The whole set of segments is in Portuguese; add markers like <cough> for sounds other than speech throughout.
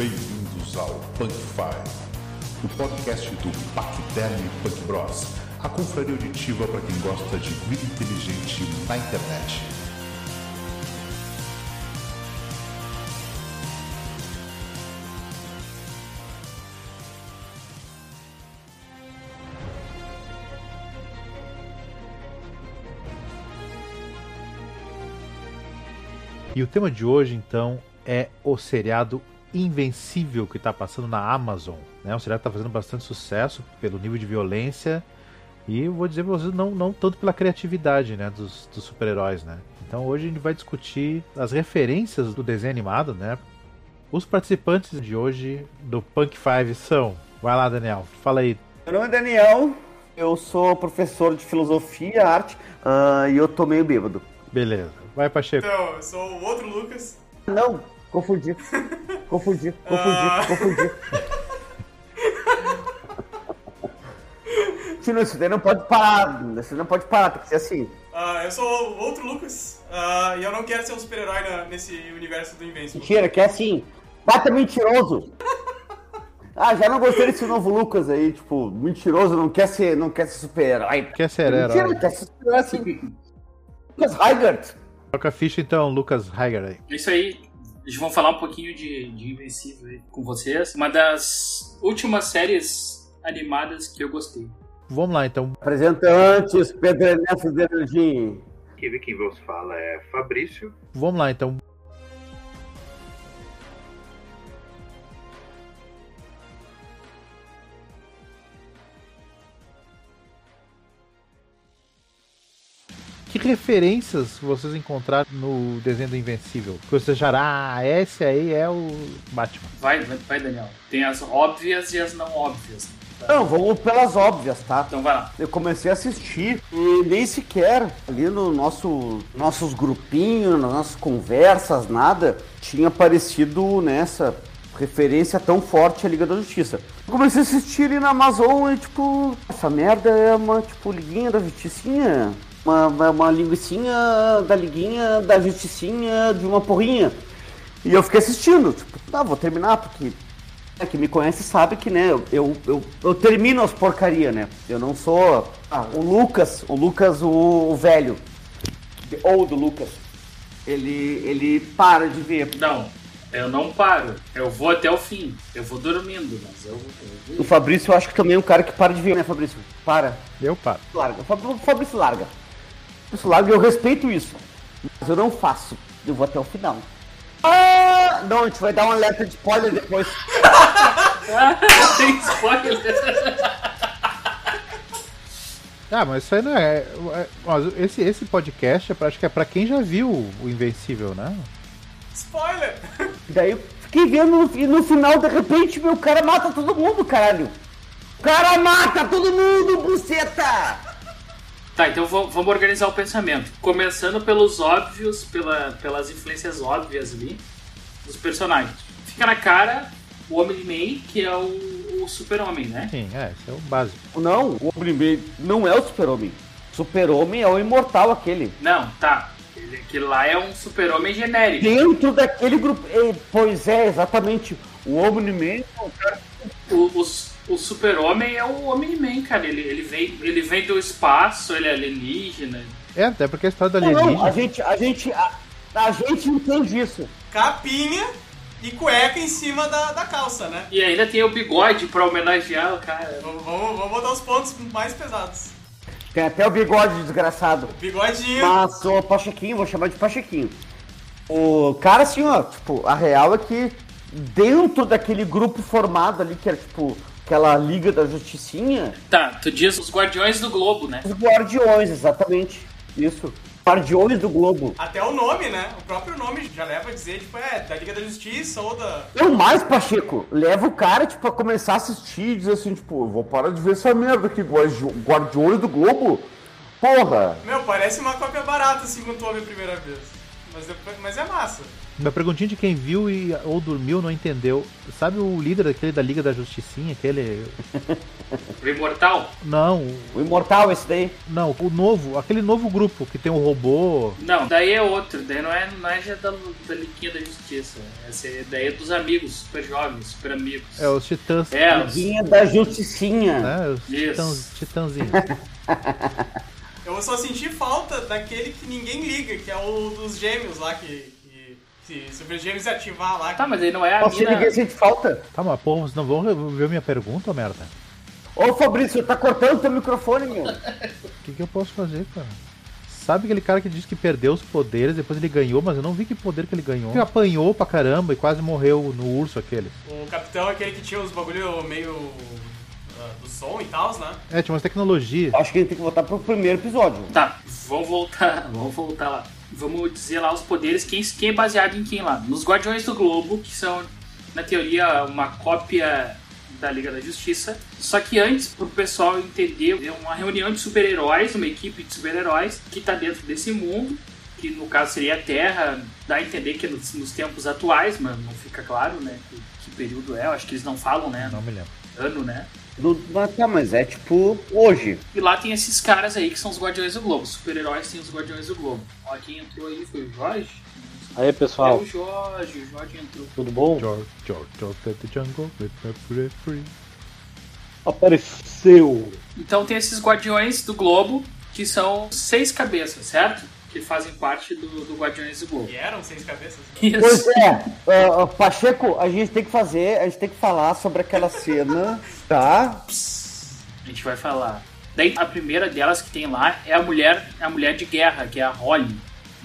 Bem-vindos ao Punk Five, o podcast do Pacterm Punk Bros, a confraria auditiva para quem gosta de vida inteligente na internet. E o tema de hoje, então, é o seriado Invencível que está passando na Amazon. Né? Um seriado que está fazendo bastante sucesso pelo nível de violência e eu vou dizer para vocês, não, não tanto pela criatividade né, dos, dos super-heróis. Né? Então hoje a gente vai discutir as referências do desenho animado. Né? Os participantes de hoje do Punk Five são. Vai lá, Daniel, fala aí. Meu nome é Daniel, eu sou professor de filosofia, arte uh, e eu tô meio bêbado. Beleza. Vai, Pacheco. Então, eu sou o outro Lucas. Não, confundi. Confundi, confundi, Ah. confundi. Tino, isso daí não pode parar. Isso daí não pode parar, tem que ser assim. Ah, eu sou outro Lucas. Ah, e eu não quero ser um super-herói nesse universo do Invincible. Mentira, que é assim. Bata mentiroso. Ah, já não gostei desse novo Lucas aí, tipo, mentiroso, não quer ser, não quer ser super-herói. Quer ser Mentira, herói? quer ser super-herói assim. Lucas Heigert. Toca a ficha então, Lucas Heiger aí. É isso aí. Eles vão falar um pouquinho de, de Invencível aí com vocês. Uma das últimas séries animadas que eu gostei. Vamos lá então. Apresentantes, Pedro Ernesto Denardim. Aqui quem vos fala é Fabrício. Vamos lá então. Que referências vocês encontraram no desenho do Invencível? Que vocês acharam, ah, esse aí é o Batman. Vai, vai, vai, Daniel. Tem as óbvias e as não óbvias. Não, vamos pelas óbvias, tá? Então vai lá. Eu comecei a assistir e nem sequer ali no nosso nossos grupinhos, nas nossas conversas, nada, tinha aparecido nessa referência tão forte à Liga da Justiça. Eu comecei a assistir ali na Amazon e tipo, essa merda é uma tipo liguinha da justicinha, uma, uma, da liguinha da justicinha de uma porrinha. E eu fiquei assistindo, tipo, tá, vou terminar porque é, que me conhece sabe que, né, eu, eu, eu, eu termino as porcaria, né? Eu não sou. Ah, o Lucas, o Lucas, o, o velho, ou do Lucas, ele, ele para de ver. Não, eu não paro. Eu vou até o fim. Eu vou dormindo, mas eu, eu O. Fabrício, eu acho que também é um cara que para de ver, né, Fabrício? Para, Eu paro. larga. O Fabrício larga. O Fabrício larga e eu respeito isso. Mas eu não faço. Eu vou até o final. Ah! Não, a gente vai dar um alerta de spoiler depois. <laughs> Tem spoiler. Ah, mas isso aí não é. é- Esse, esse podcast é pra, acho que é pra quem já viu o Invencível, né? Spoiler! Daí eu fiquei vendo e no final, de repente, meu cara mata todo mundo, caralho. O cara mata todo mundo, buceta! Tá, então va- vamos organizar o pensamento. Começando pelos óbvios, pela, pelas influências óbvias ali dos personagens. Fica na cara o Homem-Man, que é o, o super-homem, né? Sim, é, esse é o básico. Não, o Homem-Man não é o super-homem. Super-homem é o imortal aquele. Não, tá. Aquele lá é um super-homem genérico. Dentro daquele grupo... Pois é, exatamente. O Omni-Man é o cara... O, o, o super-homem é o Homem-Man, cara. Ele, ele, vem, ele vem do espaço, ele é alienígena. É, até porque a história do Não, não, a alienígena. gente, a gente, a, a gente entende isso. Capinha e cueca em cima da, da calça, né? E ainda tem o bigode pra homenagear o cara. Vamos, vamos, vamos botar os pontos mais pesados. Tem até o bigode desgraçado. Bigodinho. Mas o Pachequinho, vou chamar de Pachequinho. O cara, assim, ó, tipo, a real é que dentro daquele grupo formado ali, que era tipo aquela Liga da Justicinha, Tá, tu diz os Guardiões do Globo, né? os Guardiões, exatamente. Isso. Guardiões do Globo. Até o nome, né? O próprio nome já leva a dizer, tipo, é da Liga da Justiça ou da. Eu mais, Pacheco, leva o cara, tipo, a começar a assistir e dizer assim, tipo, eu vou parar de ver essa merda aqui, Guardi- Guardiões do Globo. Porra! Meu, parece uma cópia barata assim quando tu ouve a primeira vez. mas, depois- mas é massa. Minha perguntinha de quem viu e, ou dormiu não entendeu. Sabe o líder daquele da Liga da Justicinha, aquele. <laughs> O Imortal? Não, O Imortal, esse daí. não, o novo, aquele novo grupo que tem um robô. Não, daí é outro, daí não é, não é já da, da Liguinha da Justiça. Essa é- daí é dos amigos, super jovens, super amigos. É os Titãs. É, os- Guinha da Justicinha. Né? Os Isso. titãs, titãzinhos. <laughs> Eu só senti falta daquele que ninguém liga, que é o dos gêmeos lá, que se, se os gêmeos ativar lá. Tá, mas aí não é a Nossa, mina... ninguém sente falta. tá, mas porra, vocês não vão ver minha pergunta, merda? Ô Fabrício, tá cortando teu microfone, meu. O que, que eu posso fazer, cara? Sabe aquele cara que disse que perdeu os poderes, depois ele ganhou, mas eu não vi que poder que ele ganhou. Ele apanhou pra caramba e quase morreu no urso aquele. O capitão é aquele que tinha os bagulho meio ah, do som e tal, né? É, tinha umas tecnologias. Acho que a gente tem que voltar pro primeiro episódio. Tá, vamos voltar, vamos voltar lá. Vamos dizer lá os poderes, quem, quem é baseado em quem lá? Nos Guardiões do Globo, que são, na teoria, uma cópia da Liga da Justiça. Só que antes, pro pessoal entender, é uma reunião de super-heróis, uma equipe de super-heróis que tá dentro desse mundo, que no caso seria a Terra, dá a entender que é nos, nos tempos atuais, mas não fica claro, né, que, que período é, eu acho que eles não falam, né, Não me lembro. ano, né. Mas tá, mas é tipo hoje. E lá tem esses caras aí que são os Guardiões do Globo. Os super-heróis tem os Guardiões do Globo. Ó, quem entrou aí foi o Jorge. Aí É pessoal, o Jorge, o Jorge entrou. tudo bom? George, George, George, the jungle, with free. Apareceu! Então tem esses Guardiões do Globo, que são seis cabeças, certo? Que fazem parte do, do Guardiões do Globo. E eram seis cabeças. <laughs> Pois Isso. é, ah, ah, Pacheco, a gente tem que fazer, a gente tem que falar sobre aquela cena, <laughs> tá? A gente vai falar. Daí a primeira delas que tem lá é a mulher, a mulher de guerra, que é a Holly,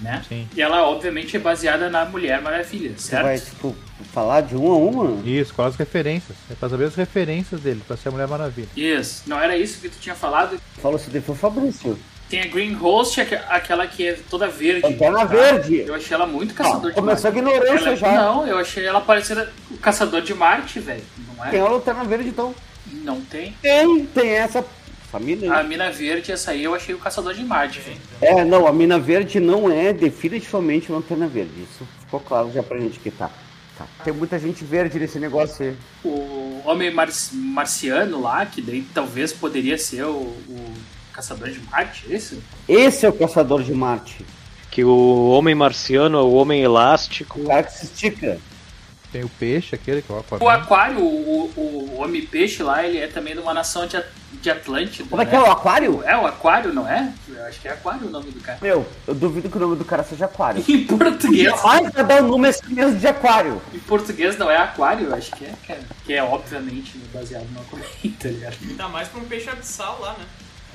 né? Sim. E ela obviamente é baseada na Mulher Maravilha, Você certo? vai, tipo, falar de uma a uma? Isso, quais as referências? É pra saber as referências dele, pra ser a Mulher Maravilha. Isso. Não era isso que tu tinha falado? Falou se foi o Fabrício. Tem a Green Host, aque- aquela que é toda verde. Lanterna tá? Verde. Eu achei ela muito caçador Ó, de começou Marte. a ignorância Ela- já. Não, eu achei ela parecendo o caçador de Marte, velho. Não Tem é? a lanterna verde, então. Não tem. Tem, tem essa família. A aí. mina verde, essa aí eu achei o caçador de Marte, velho. É, não, a mina verde não é definitivamente lanterna verde. Isso ficou claro já pra gente que tá. tá. Tem muita gente verde nesse negócio aí. O homem mar- marciano lá, que daí talvez poderia ser o, o caçador de Marte, é isso? Esse é o caçador de Marte. Que o homem marciano é o homem elástico. O cara que se estica. Tem o peixe, aquele que é o O Aquaman. aquário, o, o, o homem peixe lá, ele é também de uma nação de, de Atlântida. Como é né? que é o aquário? É o aquário, não é? Eu acho que é aquário o nome do cara. Meu, eu duvido que o nome do cara seja aquário. <laughs> Em português. Jamais vai dar o nome assim mesmo de aquário. Em português não é aquário, eu acho que é, cara. Que é obviamente baseado no Aquaman, tá ligado? Ainda mais pra um peixe abissal lá, né?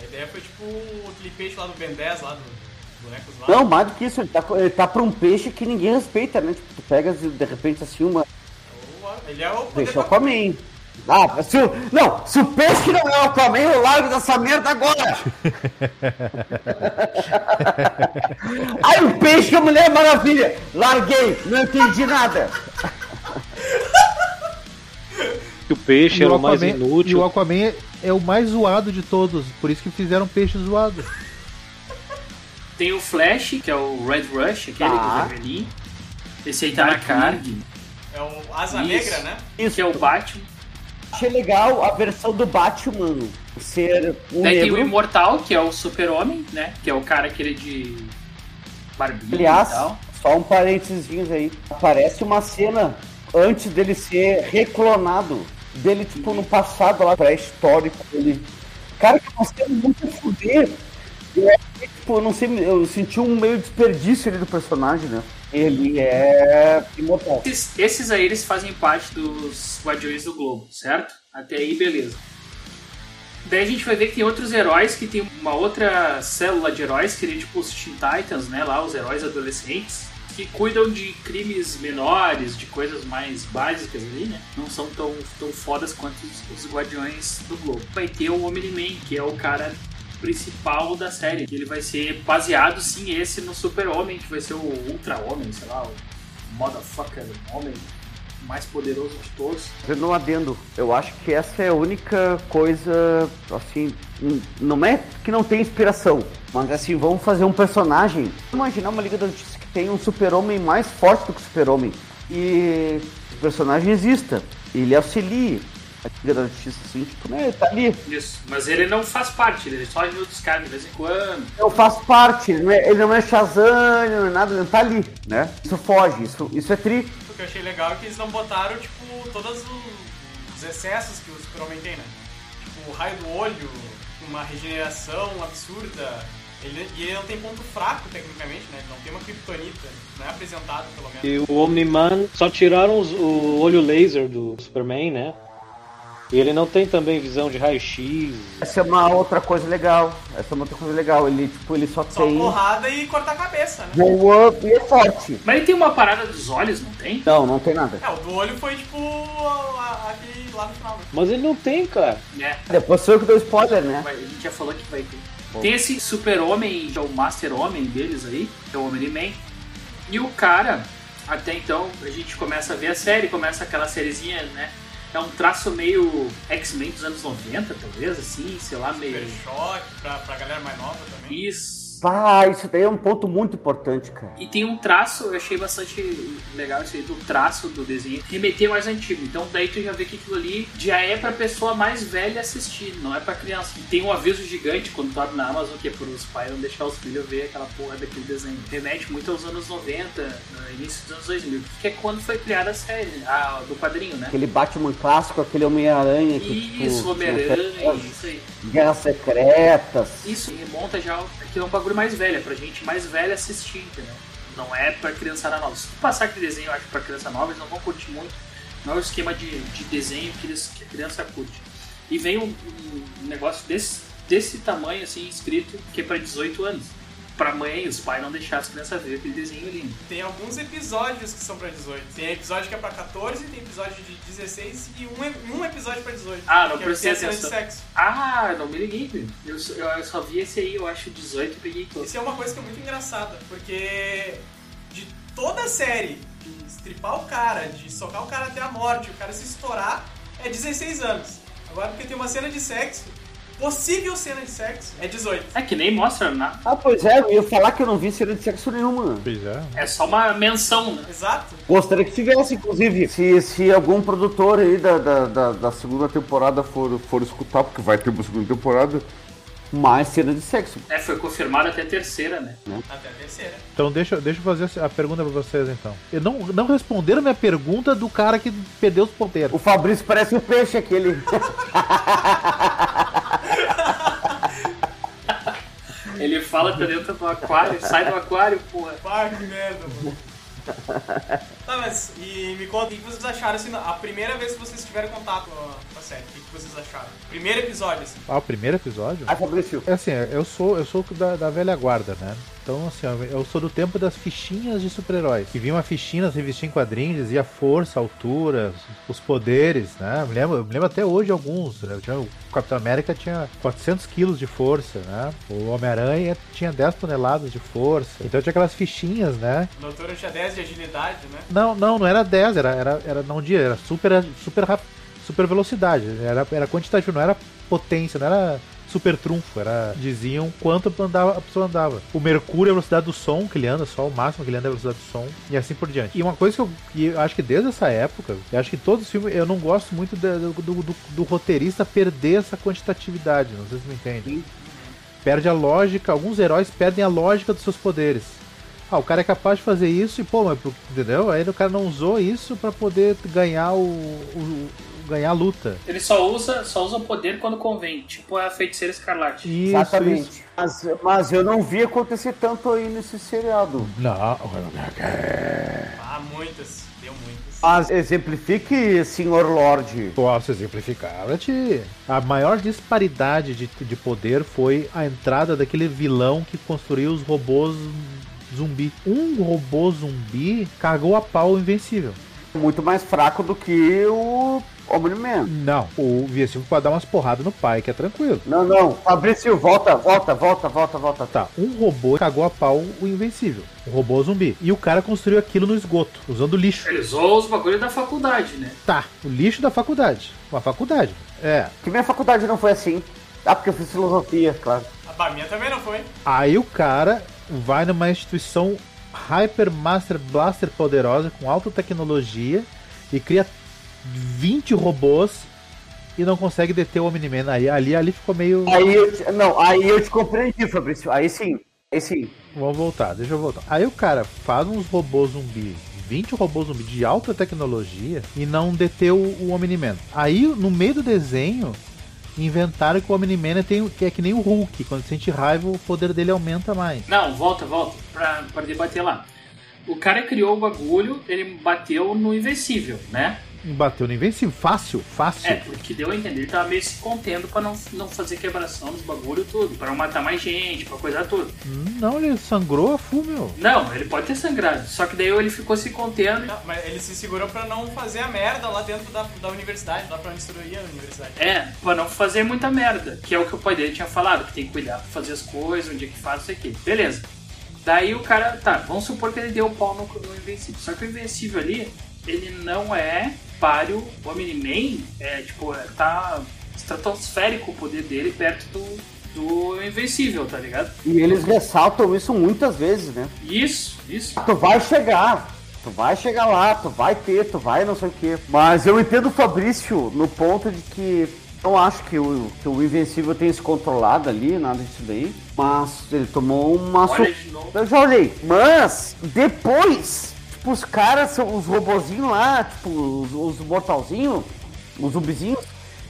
A ideia foi tipo aquele peixe lá do Ben 10, lá do dos bonecos lá. Não, mais do que isso, ele tá, ele tá pra um peixe que ninguém respeita, né? Tipo, tu pegas e de repente assim uma. Ele é o poder Deixa o Aquaman. Ah, se o, não, se o peixe não é o Aquaman, eu largo dessa merda agora! <laughs> Aí o peixe é a Mulher Maravilha! Larguei, não entendi nada! Que o peixe E era o o mais Aquaman- E inútil. o Aquaman é, é o mais zoado de todos, por isso que fizeram peixe zoado. Tem o Flash, que é o Red Rush, aquele Tá. do vermelhinho. Esse aí tá na carne. É o Asa Isso. Negra, né? Isso, Que é o Batman. achei legal a versão do Batman ser um Daí tem o negro. Imortal, que é o Super-Homem, né? Que é o cara aquele de barbinha Aliás, e tal. só um parênteses aí. Aparece uma cena antes dele ser reclonado. Dele, tipo, no passado lá, pré-histórico. Ele... Cara, que é uma cena muito fuder. Eu, achei, tipo, eu não sei, eu senti um meio desperdício ali do personagem, né? Ele é imortal. Esses, esses aí, eles fazem parte dos Guardiões do Globo, certo? Até aí, beleza. Daí a gente vai ver que tem outros heróis que tem uma outra célula de heróis, que seria tipo os Teen Titans, né? Lá, os heróis adolescentes, que cuidam de crimes menores, de coisas mais básicas ali, né? Não são tão, tão fodas quanto os, os Guardiões do Globo. Vai ter o Omni-Man, que é o cara principal da série. Ele vai ser baseado, sim, esse no Super-Homem, que vai ser o Ultra-Homem, sei lá, o Motherfucker Homem mais poderoso de todos. Fazendo um adendo, eu acho que essa é a única coisa, assim, não é que não tem inspiração, mas assim, vamos fazer um personagem. Imaginar uma Liga da Justiça tem um super-homem mais forte do que o super-homem. E o personagem exista. Ele auxilia a Liga da Justiça, assim, tipo, né? Ele tá ali. Isso. Mas ele não faz parte, ele só ajuda os caras de vez em quando. Eu faço parte, ele não é, ele não é Shazam, ele não é nada, ele não tá ali, né? Isso foge, isso, isso é tri. O que eu achei legal é que eles não botaram, tipo, todos os, os excessos que o Super-Homem tem, né? Tipo, o raio do olho, uma regeneração absurda. Ele, e ele não tem ponto fraco, tecnicamente, né? Ele não tem uma kriptonita. Não é apresentado, pelo menos. E o Omni-Man só tiraram os- o olho laser do Superman, né? E ele não tem também visão de raio-x. Essa é uma outra coisa legal. Essa é uma outra coisa legal. Ele, tipo, ele só, Só tem. porrada e cortar a cabeça, né? Voa e é forte. Mas ele tem uma parada dos olhos, não tem? Não, não tem nada. É, o do olho foi, tipo, aquele lá no final. né? Mas ele não tem, cara. É. Depois sou eu que dou spoiler, né? Vai- A gente já falou que vai ter. Tem esse super-homem, que é o master-homem deles aí, que é o Omni-Man. E o cara, até então, a gente começa a ver a série, começa aquela sériezinha, né? É um traço meio X-Men dos anos 90, talvez, assim, sei lá, meio... Super choque pra, pra galera mais nova também. Isso. Ah, isso daí é um ponto muito importante, cara. E tem um traço, eu achei bastante legal isso aí, do traço do desenho, remeter mais antigo. Então daí tu já vê que aquilo ali já é pra pessoa mais velha assistir, não é pra criança. E tem um aviso gigante quando tu abre na Amazon que é pros pais não deixar os filhos ver aquela porra daquele desenho. Remete muito aos anos 90, no início dos anos 2000, que é quando foi criada a série, a, do quadrinho, né? Aquele Batman clássico, aquele Homem-Aranha tipo, Isso, tinha Homem-Aranha, isso aí. Guerras Secretas. Isso remonta já aqui é um bagulho mais velho, é pra gente mais velha assistir, entendeu? Não é pra criançada nova. Se tu passar aquele desenho, eu acho, pra criança nova, eles não vão curtir muito. Não é o esquema de, de desenho que, eles, que a criança curte. E vem um, um negócio desse, desse tamanho, assim, escrito, que é pra 18 anos. Pra mãe e os pais não deixar as crianças ver aquele desenho lindo. Tem alguns episódios que são pra 18. Tem episódio que é pra 14, tem episódio de 16 e um, um episódio pra 18. Ah, não é prestei atenção. sexo. Ah, não me liguei. Eu, só- eu só vi esse aí, eu acho 18 e peguei todo. Isso é uma coisa que é muito engraçada, porque de toda a série, de estripar o cara, de socar o cara até a morte, o cara se estourar, é 16 anos. Agora, porque tem uma cena de sexo, possível cena de sexo, é 18. É que nem mostra nada. Ah, pois é, eu ia falar que eu não vi cena de sexo nenhuma. Pois é. É só uma menção, né? Exato. Gostaria que tivesse, inclusive, se, se algum produtor aí da, da, da, da segunda temporada for, for escutar, porque vai ter uma segunda temporada, mais cena de sexo. É, foi confirmado até a terceira, né? Até a terceira. Então deixa, deixa eu fazer a pergunta pra vocês então. Eu não, não responderam minha pergunta do cara que perdeu os ponteiros. O Fabrício parece um peixe aquele. <laughs> Ele fala tá dentro do aquário, sai do aquário, porra. Ah, que merda, mano. <laughs> Tá, mas e me conta o que vocês acharam assim, a primeira vez que vocês tiveram contato com a, série. O que vocês acharam? Primeiro episódio, assim. Ah, o primeiro episódio? Ai, Fabrício. É assim, eu sou, eu sou da, da velha guarda, né? Então, assim, eu sou do tempo das fichinhas de super-heróis. Que vinha uma fichinha nas revistinhas em quadrinhos, dizia força, altura, os poderes, né? Me lembro, eu me lembro até hoje alguns. Né? Eu tinha- o Capitão América tinha 400 quilos de força, né? O Homem-Aranha tinha 10 toneladas de força. Então tinha aquelas fichinhas, né? O doutor tinha 10 de agilidade, né? Não, não, não era 10, era, era, era não dia, era super, super, super velocidade. Era, era quantitativo, não era potência, não era super trunfo, era diziam quanto andava, a pessoa andava. O mercúrio é a velocidade do som que ele anda, só o máximo que ele anda é a velocidade do som, e assim por diante. E uma coisa que eu, que eu acho que desde essa época, eu acho que todos os filmes, eu não gosto muito da- do, do, do- do roteirista perder essa quantitatividade, não sei se me entende. Perde a lógica, alguns heróis perdem a lógica dos seus poderes. Ah, o cara é capaz de fazer isso e, pô, mas, entendeu? Aí o cara não usou isso pra poder ganhar o, o- o- ganhar a luta. Ele só usa, só usa o poder quando convém, tipo a feiticeira escarlate. Isso, Exatamente. isso. Mas, mas eu não vi acontecer tanto aí nesse seriado. Não, Ah, muitas. Deu muitas. Mas exemplifique, senhor Lorde. posso exemplificar ti. A maior disparidade de, de poder foi a entrada daquele vilão que construiu os robôs zumbi. Um robô zumbi cagou a pau o invencível. Muito mais fraco do que o Omni-Man. Não, o invencível pode dar umas porradas no pai, que é tranquilo. Não, não. Fabrício, volta, volta, volta, volta, volta. Tá, um robô cagou a pau o invencível. Um robô zumbi. E o cara construiu aquilo no esgoto, usando lixo. Ele usou os bagulhos da faculdade, né? Tá, o lixo da faculdade. Uma faculdade. É. Que minha faculdade não foi assim. Ah, porque eu fiz filosofia, claro. A minha também não foi. Aí o cara vai numa instituição Hyper Master Blaster poderosa com alta tecnologia e cria 20 robôs e não consegue deter o Omni-Man. Aí ali, ali ficou meio. Aí eu te, não, aí eu te compreendi, Fabrício. Aí sim, aí sim. Vamos voltar, deixa eu voltar. Aí o cara faz uns robôs zumbi, 20 robôs zumbi de alta tecnologia e não deteu o Omni-Man. Aí no meio do desenho inventaram que o Omni-Man tem, que é que nem o Hulk, quando sente raiva o poder dele aumenta mais. Não, volta, volta, pra, pra debater lá. O cara criou o bagulho, ele bateu no Invencível, né? Bateu no Invencível, fácil, fácil. É, porque deu a entender, ele tava meio se contendo pra não, não fazer quebração nos bagulho tudo, pra não matar mais gente, pra coisa tudo. Não, ele sangrou a full, meu. Não, ele pode ter sangrado, só que daí ele ficou se contendo. Não, mas ele se segurou pra não fazer a merda lá dentro da, da universidade, lá pra onde destruir a universidade. É, pra não fazer muita merda, que é o que o pai dele tinha falado, que tem que cuidar pra fazer as coisas, onde é que faz isso aqui. Beleza. Daí o cara, tá, vamos supor que ele deu o pau no, no Invencível. Só que o Invencível ali, ele não é páreo. O Omni-Man é, tipo, é, tá estratosférico o poder dele perto do, do Invencível, tá ligado? E eles ressaltam isso muitas vezes, né? Isso, isso. Tu vai chegar. Tu vai chegar lá, tu vai ter, tu vai não sei o quê. Mas eu entendo o Fabrício no ponto de que não acho que o, que o Invencível tenha se controlado ali, nada disso daí. Mas ele tomou uma Olha novo. Eu já olhei. Mas depois, tipo, os caras, são- os robozinhos lá, tipo, os, os mortalzinhos, os zumbizinhos,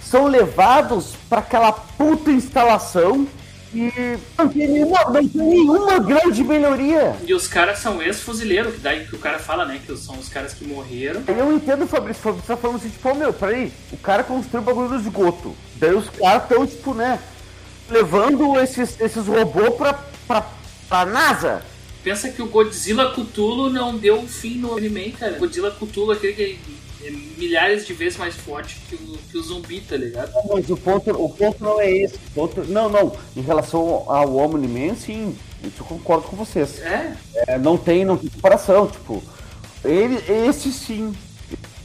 são levados pra aquela puta instalação e não tem nenhuma, não tem nenhuma grande melhoria. E os caras são ex-fuzileiros, que daí que o cara fala, né, que são os caras que morreram. Eu entendo o Fabrício, o Fabrício tá falando assim, tipo, ô meu, peraí, o cara construiu o bagulho no esgoto. Daí os caras tão, tipo, né, levando esses, esses robôs pra, pra, pra NASA. Pensa que o Godzilla Cthulhu não deu um fim no Omni-Man, cara. Godzilla Cthulhu, aquele que é milhares de vezes mais forte que o, que o zumbi, tá ligado? Mas o ponto, o ponto não é esse. Ponto, não, não. Em relação ao Omni-Man, sim, isso eu concordo com vocês. É, É, não tem, não tem comparação, tipo. Ele, esse sim.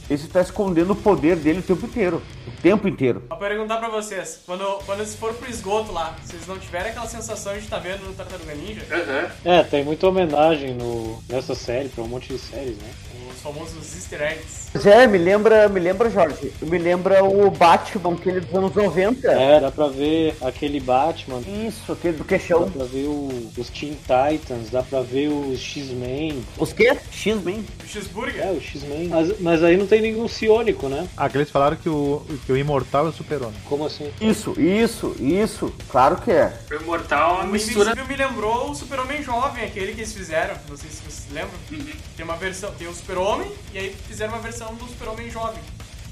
Esse tá escondendo o poder dele o tempo inteiro. O tempo inteiro. Vou perguntar pra vocês, quando, quando eles foram pro esgoto lá, vocês não tiveram aquela sensação de estar vendo no Tartaruga Ninja? aham. É, tem muita homenagem no, nessa série, pra um monte de séries, né? Os famosos easter eggs. Mas é, me lembra, me lembra, Jorge. Me lembra o Batman, aquele dos anos 90. É, dá pra ver aquele Batman, Isso, aquele do dá queixão. pra ver o- os Teen Titans, dá pra ver os X-Men. Os quê? X-Men. O cheeseburger? É, o X-Men. Mas, mas aí não tem nenhum psionico, né? Ah, que eles falaram que o, que o Imortal é o super-homem. Como assim? Isso, isso, isso. Claro que é. O Imortal é uma mistura. Me lembrou o Super-Homem Jovem, aquele que eles fizeram. Não sei se vocês lembram. Uhum. <laughs> Tem uma versão, tem o Super-Homem e aí fizeram uma versão do Super-Homem Jovem.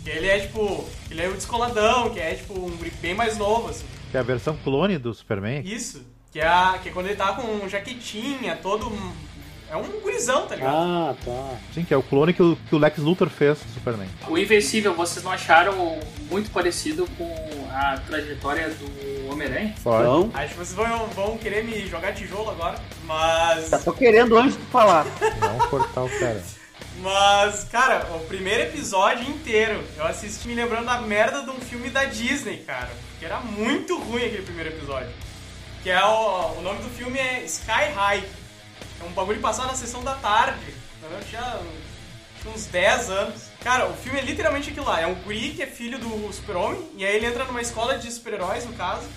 Que ele é tipo, ele é o descoladão, que é tipo um bem mais novo, assim. Que é a versão clone do Superman. Isso. Que é, a, que é quando ele tá com jaquetinha, todo. um- É um gurizão, tá ligado? Ah, tá. Sim, que é o clone que o, que o Lex Luthor fez do Superman. O Invencível, vocês não acharam muito parecido com a trajetória do Homem-Aranha? Então, Acho que vocês vão, vão querer me jogar tijolo agora, mas. já tô querendo antes de falar. Não cortar o cara. <laughs> Mas, cara, o primeiro episódio inteiro eu assisti me lembrando da merda de um filme da Disney, cara. Porque era muito ruim aquele primeiro episódio. Que é o, o nome do filme é Sky High. É um bagulho passado na sessão da tarde. Eu tinha, tinha uns 10 anos. Cara, o filme é literalmente aquilo lá. É um guri que é filho do super-homem. E aí ele entra numa escola de super-heróis, no caso.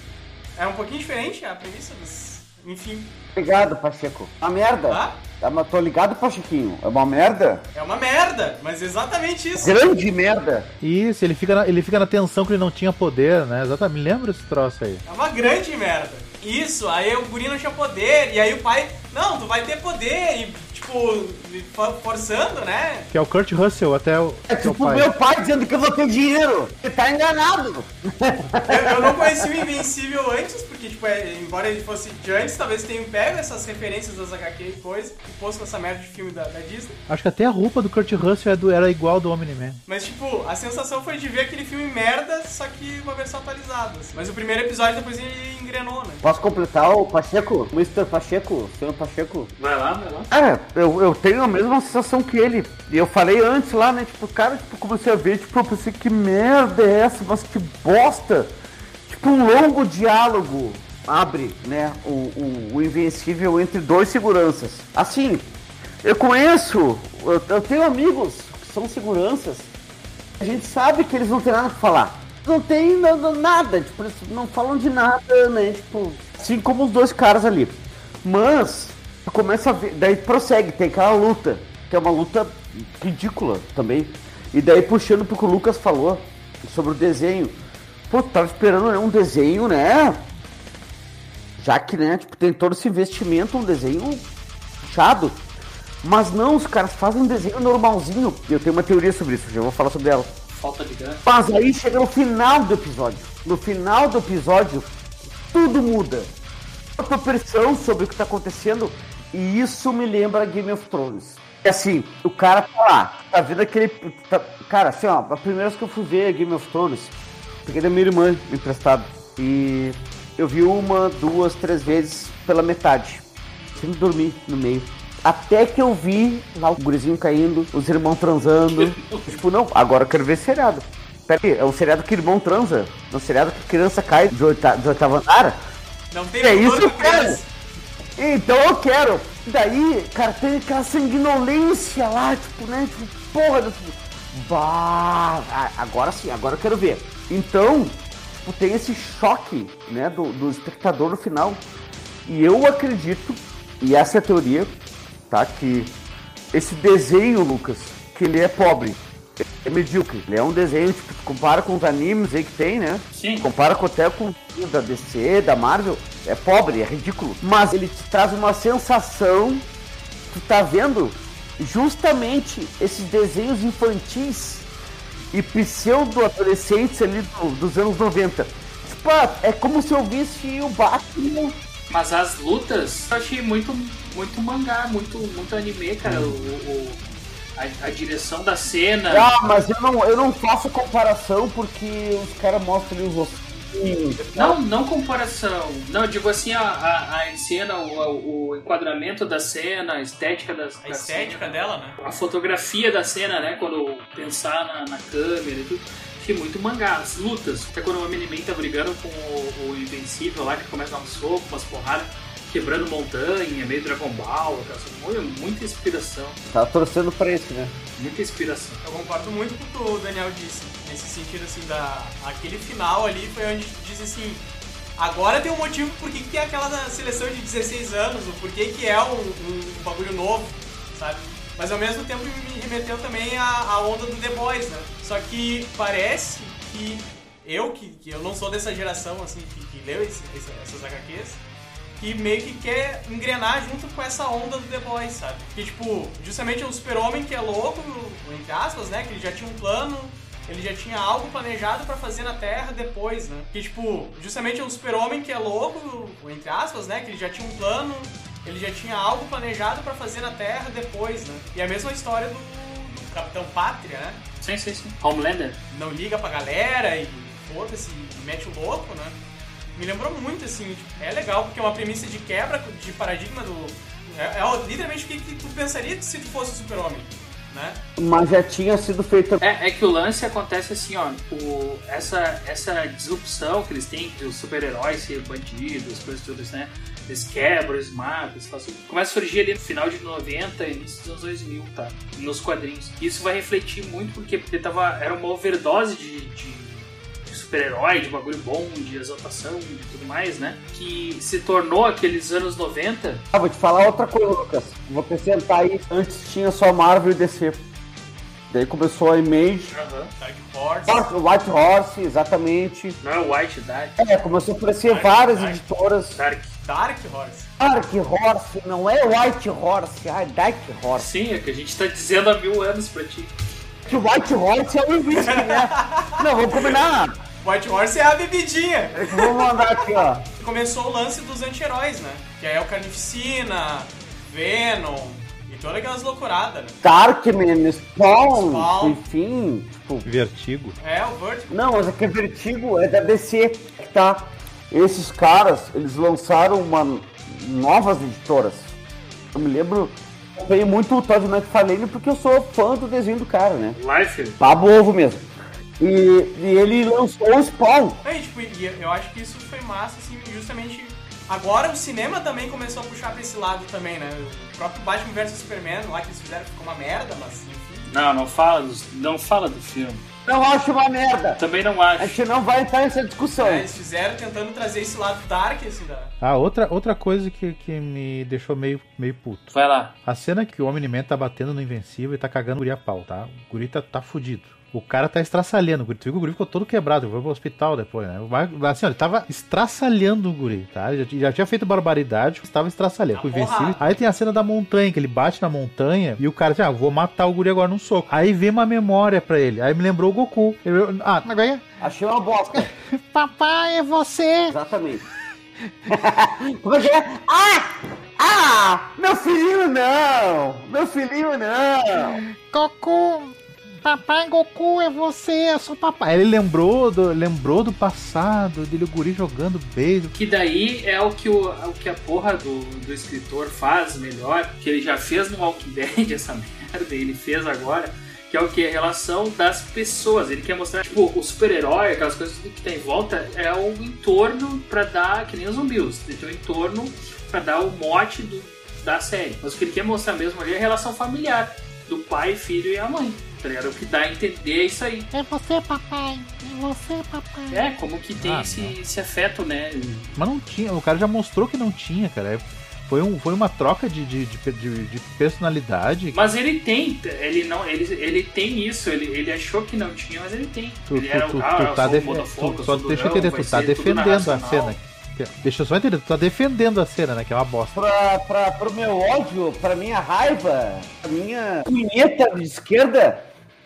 É um pouquinho diferente a premissa, mas... Enfim. Obrigado, Pacheco. Uma merda. Tá? Tá, mas tô ligado, Pachequinho. É uma merda. É uma merda, mas exatamente isso. Grande merda. Isso, ele fica, na, ele fica na tensão que ele não tinha poder, né? Exatamente, me lembra esse troço aí. É uma grande merda. Isso, aí o guri não tinha poder, e aí o pai, não, tu vai ter poder, e tipo, for- forçando, né? Que é o Kurt Russell, até o É tipo pai. meu pai dizendo que eu vou ter dinheiro. Você tá enganado. Eu, eu não conheci o Invencível antes, porque, tipo, é, embora ele fosse de antes, talvez tenham pego essas referências das HQ e coisa, e posto com essa merda de filme da, da Disney. Acho que até a roupa do Kurt Russell é do- era igual do Omni-Man. Mas, tipo, a sensação foi de ver aquele filme merda, só que uma versão atualizada. assim. Mas o primeiro episódio depois ele engrenou, né? Posso completar o Pacheco? Mr. Pacheco? Senhor Pacheco? Vai lá, vai lá. Cara, eu, eu tenho a mesma sensação que ele. E eu falei antes lá, né? Tipo, cara, tipo, comecei a ver, tipo, eu pensei, que merda é essa? Mas que bosta! Tipo, um longo diálogo abre, né? O, o, o invencível entre dois seguranças. Assim, Eu conheço, eu, eu tenho amigos que são seguranças. A gente sabe que eles não têm nada pra falar. Não tem nada, tipo, não falam de nada, né? Tipo, assim como os dois caras ali. Mas, começa a ver, daí prossegue, tem aquela luta, que é uma luta ridícula também. E daí puxando pro que o Lucas falou sobre o desenho. Pô, tu tava esperando né, um desenho, né? Já que, né, tipo, tem todo esse investimento, um desenho puxado. Mas não, os caras fazem um desenho normalzinho. E eu tenho uma teoria sobre isso, já vou falar sobre ela. Falta de grana. Mas aí chega no final do episódio. No final do episódio, tudo muda. Outra pressão sobre o que tá acontecendo. E isso me lembra Game of Thrones. É assim, o cara tá lá, tá vendo aquele. tá- cara, assim, ó, a primeira vez que eu fui ver Game of Thrones, peguei da minha irmã emprestado. E eu vi uma, duas, três vezes pela metade. Sempre dormi no meio. Até que eu vi lá o gurizinho caindo, os irmãos transando. <laughs> tipo, não, agora eu quero ver seriado. Pera aí, é um seriado que irmão transa? É um seriado que criança cai de, oita, de oitavo andar? Não tem É isso que Então eu quero. Daí, cara, tem aquela sanguinolência lá, tipo, né? Tipo, porra, tipo, bah, agora sim, agora eu quero ver. Então, tipo, tem esse choque, né, do, do espectador no final. E eu acredito, e essa é a teoria, tá? Que esse desenho, Lucas, que ele é pobre, é medíocre. Ele é um desenho, tipo, tu compara com os animes aí que tem, né? Sim. Compara com até com da DC, da Marvel, é pobre, é ridículo. Mas ele te traz uma sensação, tu tá vendo justamente esses desenhos infantis e pseudo-adolescentes ali do- dos anos 90. Tipo, ah, é como se eu visse o Batman. Mas as lutas eu achei muito, muito mangá, muito, muito anime, cara. O, o- a, a direção da cena. Ah, mas eu não, eu não faço comparação porque os caras mostram ali os ossinhos. Não, não comparação. Não, eu digo assim, a, a, a cena, o, o enquadramento da cena, a estética da, A da estética cena, dela, né? a fotografia da cena, né? Quando pensar na, na câmera e tudo. Achei muito mangá. As lutas, até quando o Miniman tá brigando com o, o Invencível lá, que começa a dar um soco, umas porradas, quebrando montanha, meio Dragon Ball, aquela muita inspiração. Tá torcendo pra isso, né? Muita inspiração. Eu concordo muito com o que o Daniel disse. Nesse sentido, assim, da... Aquele final ali foi onde diz assim... Agora tem um motivo por que que tem aquela seleção de 16 anos, o porquê que é um, um bagulho novo, sabe? Mas ao mesmo tempo me remeteu também à, à onda do The Boys, né? Só que parece que eu, que, que eu não sou dessa geração, assim, que, que leu esse- esse- essas HQs, que meio que quer engrenar junto com essa onda do The Boys, sabe? Que, tipo, justamente o super-homem que é louco, entre aspas, né? Que ele já tinha um plano, ele já tinha algo planejado pra fazer na Terra depois, né? Que, tipo, justamente o super-homem que é louco, entre aspas, né? Que ele já tinha um plano, ele já tinha algo planejado pra fazer na Terra depois, né? E a mesma história do, do Capitão Pátria, né? Sim, sim, sim. Homelander. não liga pra galera e foda-se, mete o louco, né? Me lembrou muito, assim, tipo, é legal porque é uma premissa de quebra de paradigma do. É, é literalmente o que, que tu pensaria se tu fosse o super-homem, né? Mas já tinha sido feita. É, é que o lance acontece assim, ó, o, essa, essa disrupção que eles têm de os super-heróis ser bandidos, coisas todas, né? Eles quebram, eles matam, eles fazem... Começa a surgir ali no final de 90 e início dos anos 2000, tá? Nos quadrinhos. E isso vai refletir muito porque, porque tava, era uma overdose de, de super-herói, de bagulho bom, de exaltação e tudo mais, né? Que se tornou aqueles anos 90 Ah, vou te falar outra coisa, Lucas. Vou acrescentar aí. Antes tinha só Marvel e DC. Daí começou a Image. Dark Horse. Horse- White Horse, exatamente. não é White Dark, É, começou a aparecer Dark, várias Dark. editoras. Dark. Dark Horse. Dark Horse, não é White Horse, ah, é Dark Horse. Sim, é que a gente tá dizendo há mil anos pra ti. Que o White Horse é o whisky, né? <laughs> Não, vamos combinar. White Horse é a bebidinha. É que Vamos mandar aqui, ó. Começou o lance dos anti-heróis, né? Que aí é o Carnificina, Venom e todas aquelas loucuradas, né? Darkman, Spawn, Spawn. enfim, tipo... Vertigo. É, o Vertigo. Não, mas é que é Vertigo, é da DC que tá. Esses caras, eles lançaram uma novas editoras. Eu me lembro, eu veio muito o Todd McFarlane porque eu sou fã do desenho do cara, né? Life. Babo ovo mesmo. E, e ele lançou o Spawn. É, e, tipo, eu acho que isso foi massa, assim, justamente agora o cinema também começou a puxar pra esse lado também, né? O próprio Batman vs Superman, lá que eles fizeram, ficou uma merda, mas enfim. Não, não fala, dos- não fala do filme. Não acho uma merda. Também não A acho. gente não vai entrar nessa discussão. É, eles fizeram tentando trazer esse lado dark, assim, da... Ah, outra, outra coisa que, que me deixou meio, meio puto. Vai lá. A cena que o Omni-Man tá batendo no Invencível e tá cagando o guri a pau, tá? O guri tá, tá fudido. O cara tá estraçalhando o guri. Tu viu que o guri ficou todo quebrado, foi pro hospital depois, né? Assim, ó, ele tava estraçalhando o guri, tá? Ele já, já tinha feito barbaridade, estava estraçalhando. Tá O Invencível. porrada. Aí tem a cena da montanha, que ele bate na montanha e o cara diz, ah, vou matar o guri agora num soco. Aí vem uma memória pra ele. Aí me lembrou o Goku. Ele, ah, mas ganha. Achei uma bosta. <laughs> Papai, é você! Exatamente. <laughs> Como é que é? Ah! Ah! Meu filhinho não! Meu filhinho não! Goku, papai Goku é você, eu sou papai. Ele lembrou do, lembrou do passado, dele o guri jogando beijo. Que daí é o que, o, o que a porra do, do escritor faz melhor, que ele já fez no Walking Dead <laughs> essa merda, ele fez agora, que é o que? A relação das pessoas. Ele quer mostrar, tipo, o super-herói, aquelas coisas que tem em volta, é o entorno pra dar, que nem os zumbis, ele tem o entorno pra dar o mote do, da série. Mas o que ele quer mostrar mesmo ali é a relação familiar, do pai, filho e a mãe. Tá ligado? O que dá a entender é isso aí. É você, papai. É você, papai. É, como que tem Ah, esse, esse afeto, né? Mas não tinha, o cara já mostrou que não tinha, cara. É- Foi, um, foi uma troca de, de, de, de- de personalidade. Mas ele tem, ele não, ele, ele tem isso, ele, ele achou que não tinha, mas ele tem. Tu, ele tu, era tu, eu tá def- tu- só deixa eu entender, tu tá defendendo a cena. Deixa eu só entender, tu tá defendendo a cena, né? Que é uma bosta. Pra, pra, pro meu ódio, pra minha raiva, pra minha punheta de esquerda,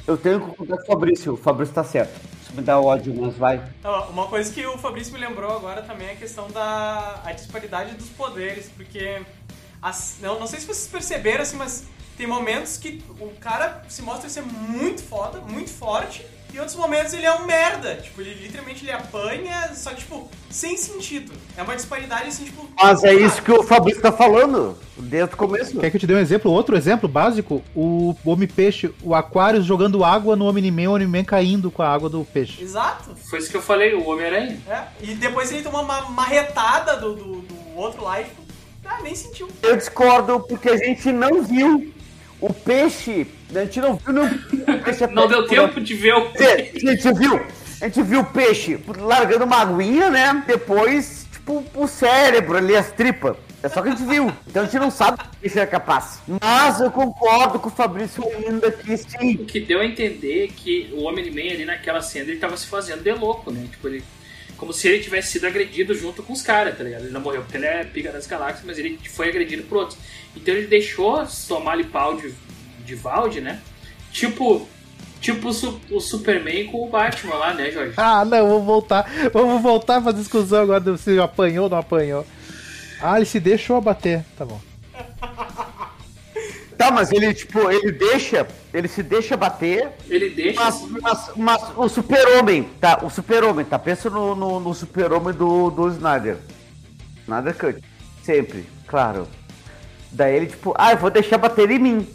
eu tenho que contar com o Fabrício. O Fabrício tá certo. Isso me dá ódio, mas vai. Uma coisa que o Fabrício me lembrou agora também é a questão da a disparidade dos poderes, porque as- não, não sei se vocês perceberam assim, mas tem momentos que o cara se mostra ser muito foda, muito forte, e outros momentos ele é um merda. Tipo, ele literalmente ele apanha, só que, tipo, sem sentido. É uma disparidade assim, tipo. Mas é isso que o Fabrício tá falando, desde o começo. Quer que eu te dê um exemplo? Outro exemplo básico? O Homem-Peixe, o Aquarius jogando água no Omni-Man, o Omni-Man caindo com a água do peixe. Exato. Foi isso que eu falei, o Homem-Aranha. É. E depois ele toma uma marretada do, do, do outro lá e, tipo, ah, nem sentiu. Eu discordo porque a gente não viu o peixe. A gente não viu o peixe Não deu tempo de ver o. A gente viu, a gente viu o peixe largando uma aguinha, né? Depois, tipo, o cérebro ali, as tripas. É só que a gente viu. Então a gente não sabe que o peixe é capaz. Mas eu concordo com o Fabrício ainda que sim. O que deu a entender que o Homem-Man ali naquela cena ele tava se fazendo de louco, né? Tipo, ele. Como se ele tivesse sido agredido junto com os caras, tá ligado? Ele não morreu porque ele é pica das galáxias, mas ele foi agredido por outros. Então ele deixou tomar ali pau de, de Valde, né? Tipo. Tipo o, Su- o Superman com o Batman lá, né, Jorge? Ah, não, vamos voltar. Vamos voltar pra discussão agora se apanhou ou não apanhou. Ah, ele se deixou bater. Tá bom. Tá, mas ele, tipo, ele deixa, ele se deixa bater, Ele deixa. mas, mas, mas o super-homem, tá? O super-homem, tá? Pensa no, no, no super-homem do, do Snyder. Snyder Cut. Sempre, claro. Daí ele, tipo, ah, eu vou deixar bater em mim.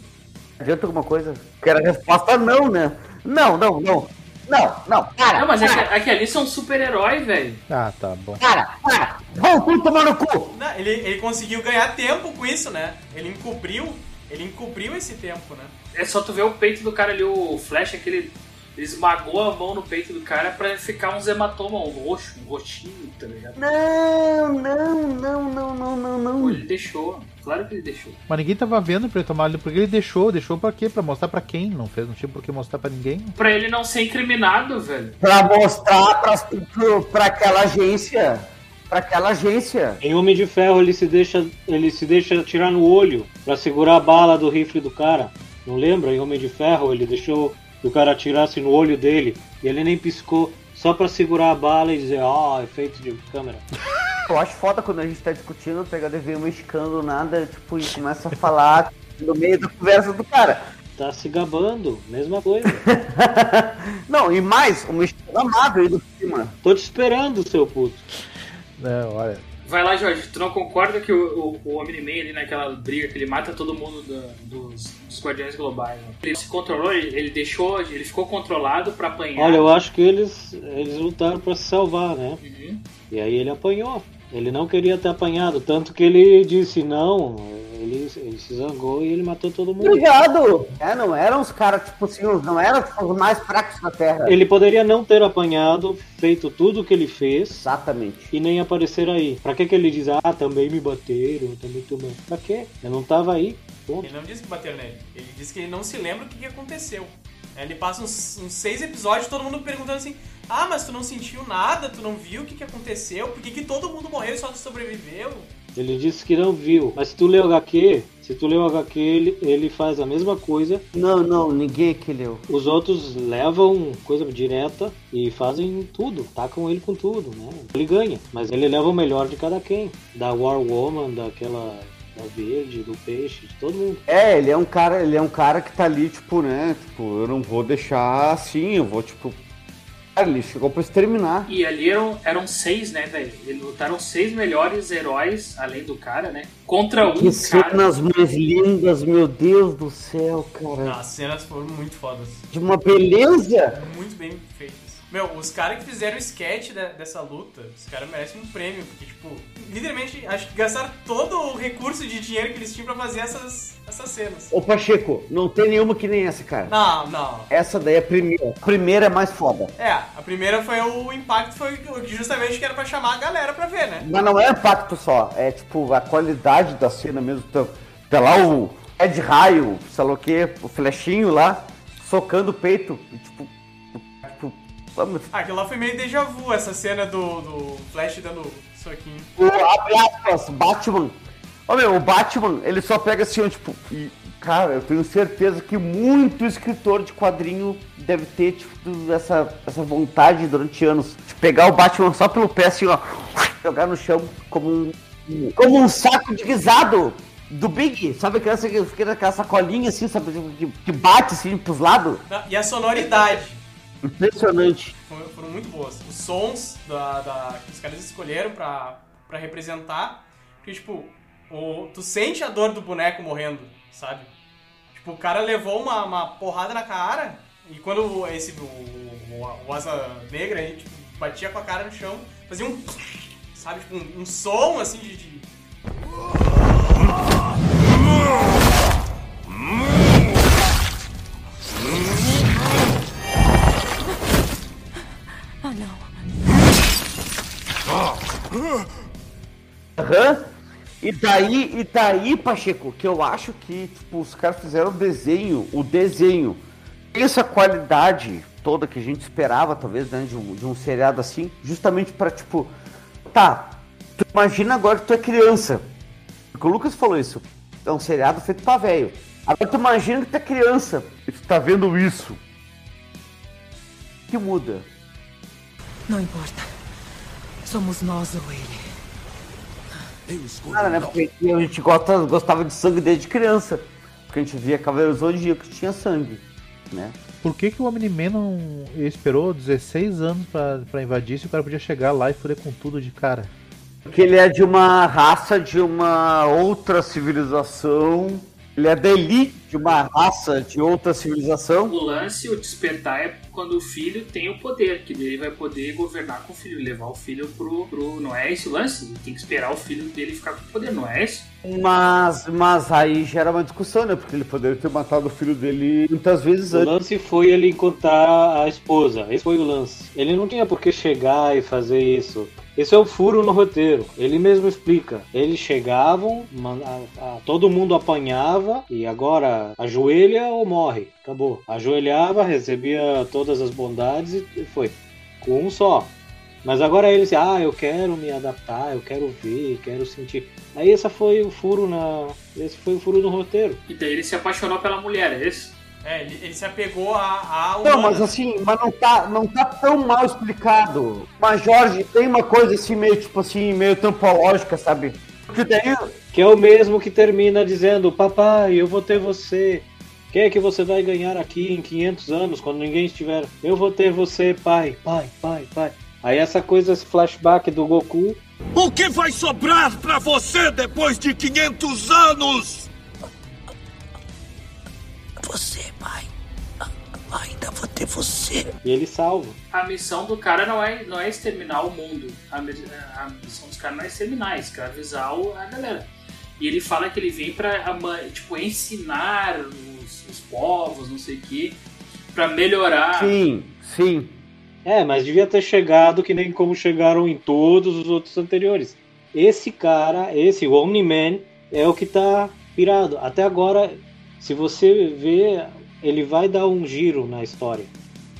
Adianta alguma coisa? Que era a resposta não, né? Não, não, não. Não, não, para. Não, mas é que, para, é que ali são super-herói, velho. Ah, tá bom. para, para. Vão tudo tomar no cu. Não, ele, ele conseguiu ganhar tempo com isso, né? Ele encobriu, ele encobriu esse tempo, né? É só tu ver o peito do cara ali, o Flash, aquele. Ele esmagou a mão no peito do cara pra ficar uns hematomas, um roxo, um roxinho, tá ligado? Não, não, não, não, não, não, não. ele deixou. Claro que ele deixou. Mas ninguém tava vendo pra ele tomar ali, porque ele deixou. Deixou pra quê? Pra mostrar pra quem? Não fez, não tinha por que mostrar pra ninguém. Pra ele não ser incriminado, velho. Pra mostrar pra, pro- pra aquela agência. Pra aquela agência. Em Homem de Ferro ele se deixa, ele se deixa tirar no olho pra segurar a bala do rifle do cara. Não lembra? Em Homem de Ferro ele deixou que o cara atirasse no olho dele e ele nem piscou só pra segurar a bala e dizer, ó, efeito de câmera. <laughs> Eu acho foda quando a gente tá discutindo, pega de ver um mexicano nada, tipo, e começa a falar <laughs> no meio da conversa do cara. Tá se gabando, mesma coisa. <laughs> Não, e mais, o mexicano amado aí do cima. Tô te esperando, seu puto. Não, olha. Vai lá, Jorge, tu não concorda que o, o, o Omni-Man ali naquela briga que ele mata todo mundo da- dos, dos Guardiões Globais? né? Ele se controlou, ele, ele deixou, ele ficou controlado pra apanhar. Olha, eu acho que eles, eles lutaram pra se salvar, né? Uhum. E aí ele apanhou. Ele não queria ter apanhado, tanto que ele disse não, ele, ele se zangou e ele matou todo mundo. Obrigado! É, não eram os caras, tipo assim, os- não eram tipo, os mais fracos da Terra. Ele poderia não ter apanhado, feito tudo o que ele fez Exatamente. e nem aparecer aí. Pra que que ele diz, ah, também me bateram, também tomei. Pra quê? Eu não tava aí. Ponto. Ele não disse que bateram nele. Ele disse que ele não se lembra o que, que aconteceu. Aí Ele passa uns, uns seis episódios todo mundo perguntando assim: Ah, mas tu não sentiu nada, tu não viu o que, que aconteceu? Por que, que todo mundo morreu e só tu sobreviveu? Ele disse que não viu. Mas se tu leu HQ, se tu leu HQ, ele, ele faz a mesma coisa. Não, não, ninguém aqui leu. Os outros levam coisa direta e fazem tudo, tacam ele com tudo, né? Ele ganha, mas ele leva o melhor de cada quem. Da War Woman, daquela da verde, do peixe, de todo mundo. É, ele é um cara, ele é um cara que tá ali, tipo, né? Tipo, eu não vou deixar assim, eu vou, tipo. Ele chegou pra exterminar. E ali eram, eram seis, né, velho? Eles lutaram seis melhores heróis, além do cara, né? Contra um Que cara. cenas mais lindas, meu Deus do céu, cara. As cenas foram muito fodas. De uma beleza. Muito bem feitas. Meu, os caras que fizeram o sketch de- dessa luta, os caras merecem um prêmio, porque, tipo, literalmente, acho que gastaram todo o recurso de dinheiro que eles tinham pra fazer essas, essas cenas. Ô Pacheco, não tem nenhuma que nem essa, cara. Não, não. Essa daí é a primeira. A primeira é mais foda. É, a primeira foi o impacto, foi justamente que era pra chamar a galera pra ver, né? Mas não é impacto só, é tipo a qualidade da cena mesmo. Tá, tá lá o Ed Raio, sei lá o que, o flechinho lá, socando o peito. E, tipo, vamos. Ah, aquilo lá foi meio déjà vu, essa cena do, do Flash dando soquinho. O, abre aspas, Batman. Ô meu, o Batman, ele só pega assim, ó, tipo, e, cara, eu tenho certeza que muito escritor de quadrinho deve ter, tipo, essa, essa vontade durante anos de pegar o Batman só pelo pé, assim, ó, jogar no chão como um, como um saco de guisado do Big, sabe aquela, aquela, aquela sacolinha assim, sabe, que, que bate assim pros lados? E a sonoridade. Impressionante. foram, foram muito boas. Os sons da, da- que os caras escolheram pra, pra representar. Porque, tipo, o, tu sente a dor do boneco morrendo, sabe? Tipo, o cara levou uma, uma porrada na cara e quando esse, o, o, o Asa Negra aí, tipo, batia com a cara no chão, fazia um. Sabe, tipo, um, um som assim de- de, Aham. E daí, e daí, Pacheco, que eu acho que tipo, os caras fizeram o desenho, o desenho, essa qualidade toda que a gente esperava, talvez, né, de um, de um seriado assim, justamente pra, tipo, tá, tu imagina agora que tu é criança. Porque o Lucas falou isso, é um seriado feito pra velho. Agora tu imagina que tu é criança e tu tá vendo isso. O que muda? Não importa. Somos nós ou ele. Nada, né? Porque a gente gosta, gostava de sangue desde criança. Porque a gente via Cavaleiros Zodíaco que tinha sangue, né? Por que, que o Omni-Man não esperou 16 anos pra, pra invadir se o cara podia chegar lá e fuder com tudo de cara? Porque ele é de uma raça de uma outra civilização. Ele é da elite de uma raça de outra civilização. O lance, o despertar é quando o filho tem o poder, que daí ele vai poder governar com o filho, levar o filho pro, pro. Não é esse o lance? Ele tem que esperar o filho dele ficar com o poder, não é esse? Mas, mas aí gera uma discussão, né? Porque ele poderia ter matado o filho dele muitas vezes O antes. lance foi ele encontrar a esposa. Esse foi o lance. Ele não tinha por que chegar e fazer isso. Esse é o furo no roteiro. Ele mesmo explica. Eles chegavam, a- a- todo mundo apanhava e agora ajoelha ou morre. Acabou. Ajoelhava, recebia todas as bondades e foi. Com um só. Mas agora eles, ah, eu quero me adaptar, eu quero ver, quero sentir. Aí esse foi o furo na, esse foi o furo no roteiro. E daí ele se apaixonou pela mulher, é esse? É, ele, ele se apegou a, a Não, mas assim, mas não tá, não tá tão mal explicado. Mas Jorge, tem uma coisa assim meio tipo assim, meio tampológica, sabe? Porque daí Que é o mesmo que termina dizendo: Papai, eu vou ter você. Quem é que você vai ganhar aqui em 500 anos, quando ninguém estiver? Eu vou ter você, pai, pai, pai, pai. Aí essa coisa, esse flashback do Goku. O que vai sobrar pra você depois de 500 anos? Você, pai. Ainda vou ter você. E ele salva. A missão do cara não é, não é exterminar o mundo. A, a missão dos caras não é exterminar, é escravizar a galera. E ele fala que ele vem pra tipo, ensinar os, os povos, não sei o quê, pra melhorar. Sim, sim. É, mas devia ter chegado que nem como chegaram em todos os outros anteriores. Esse cara, esse Omni-Man, é o que tá pirado. Até agora, se você vê, ele vai dar um giro na história.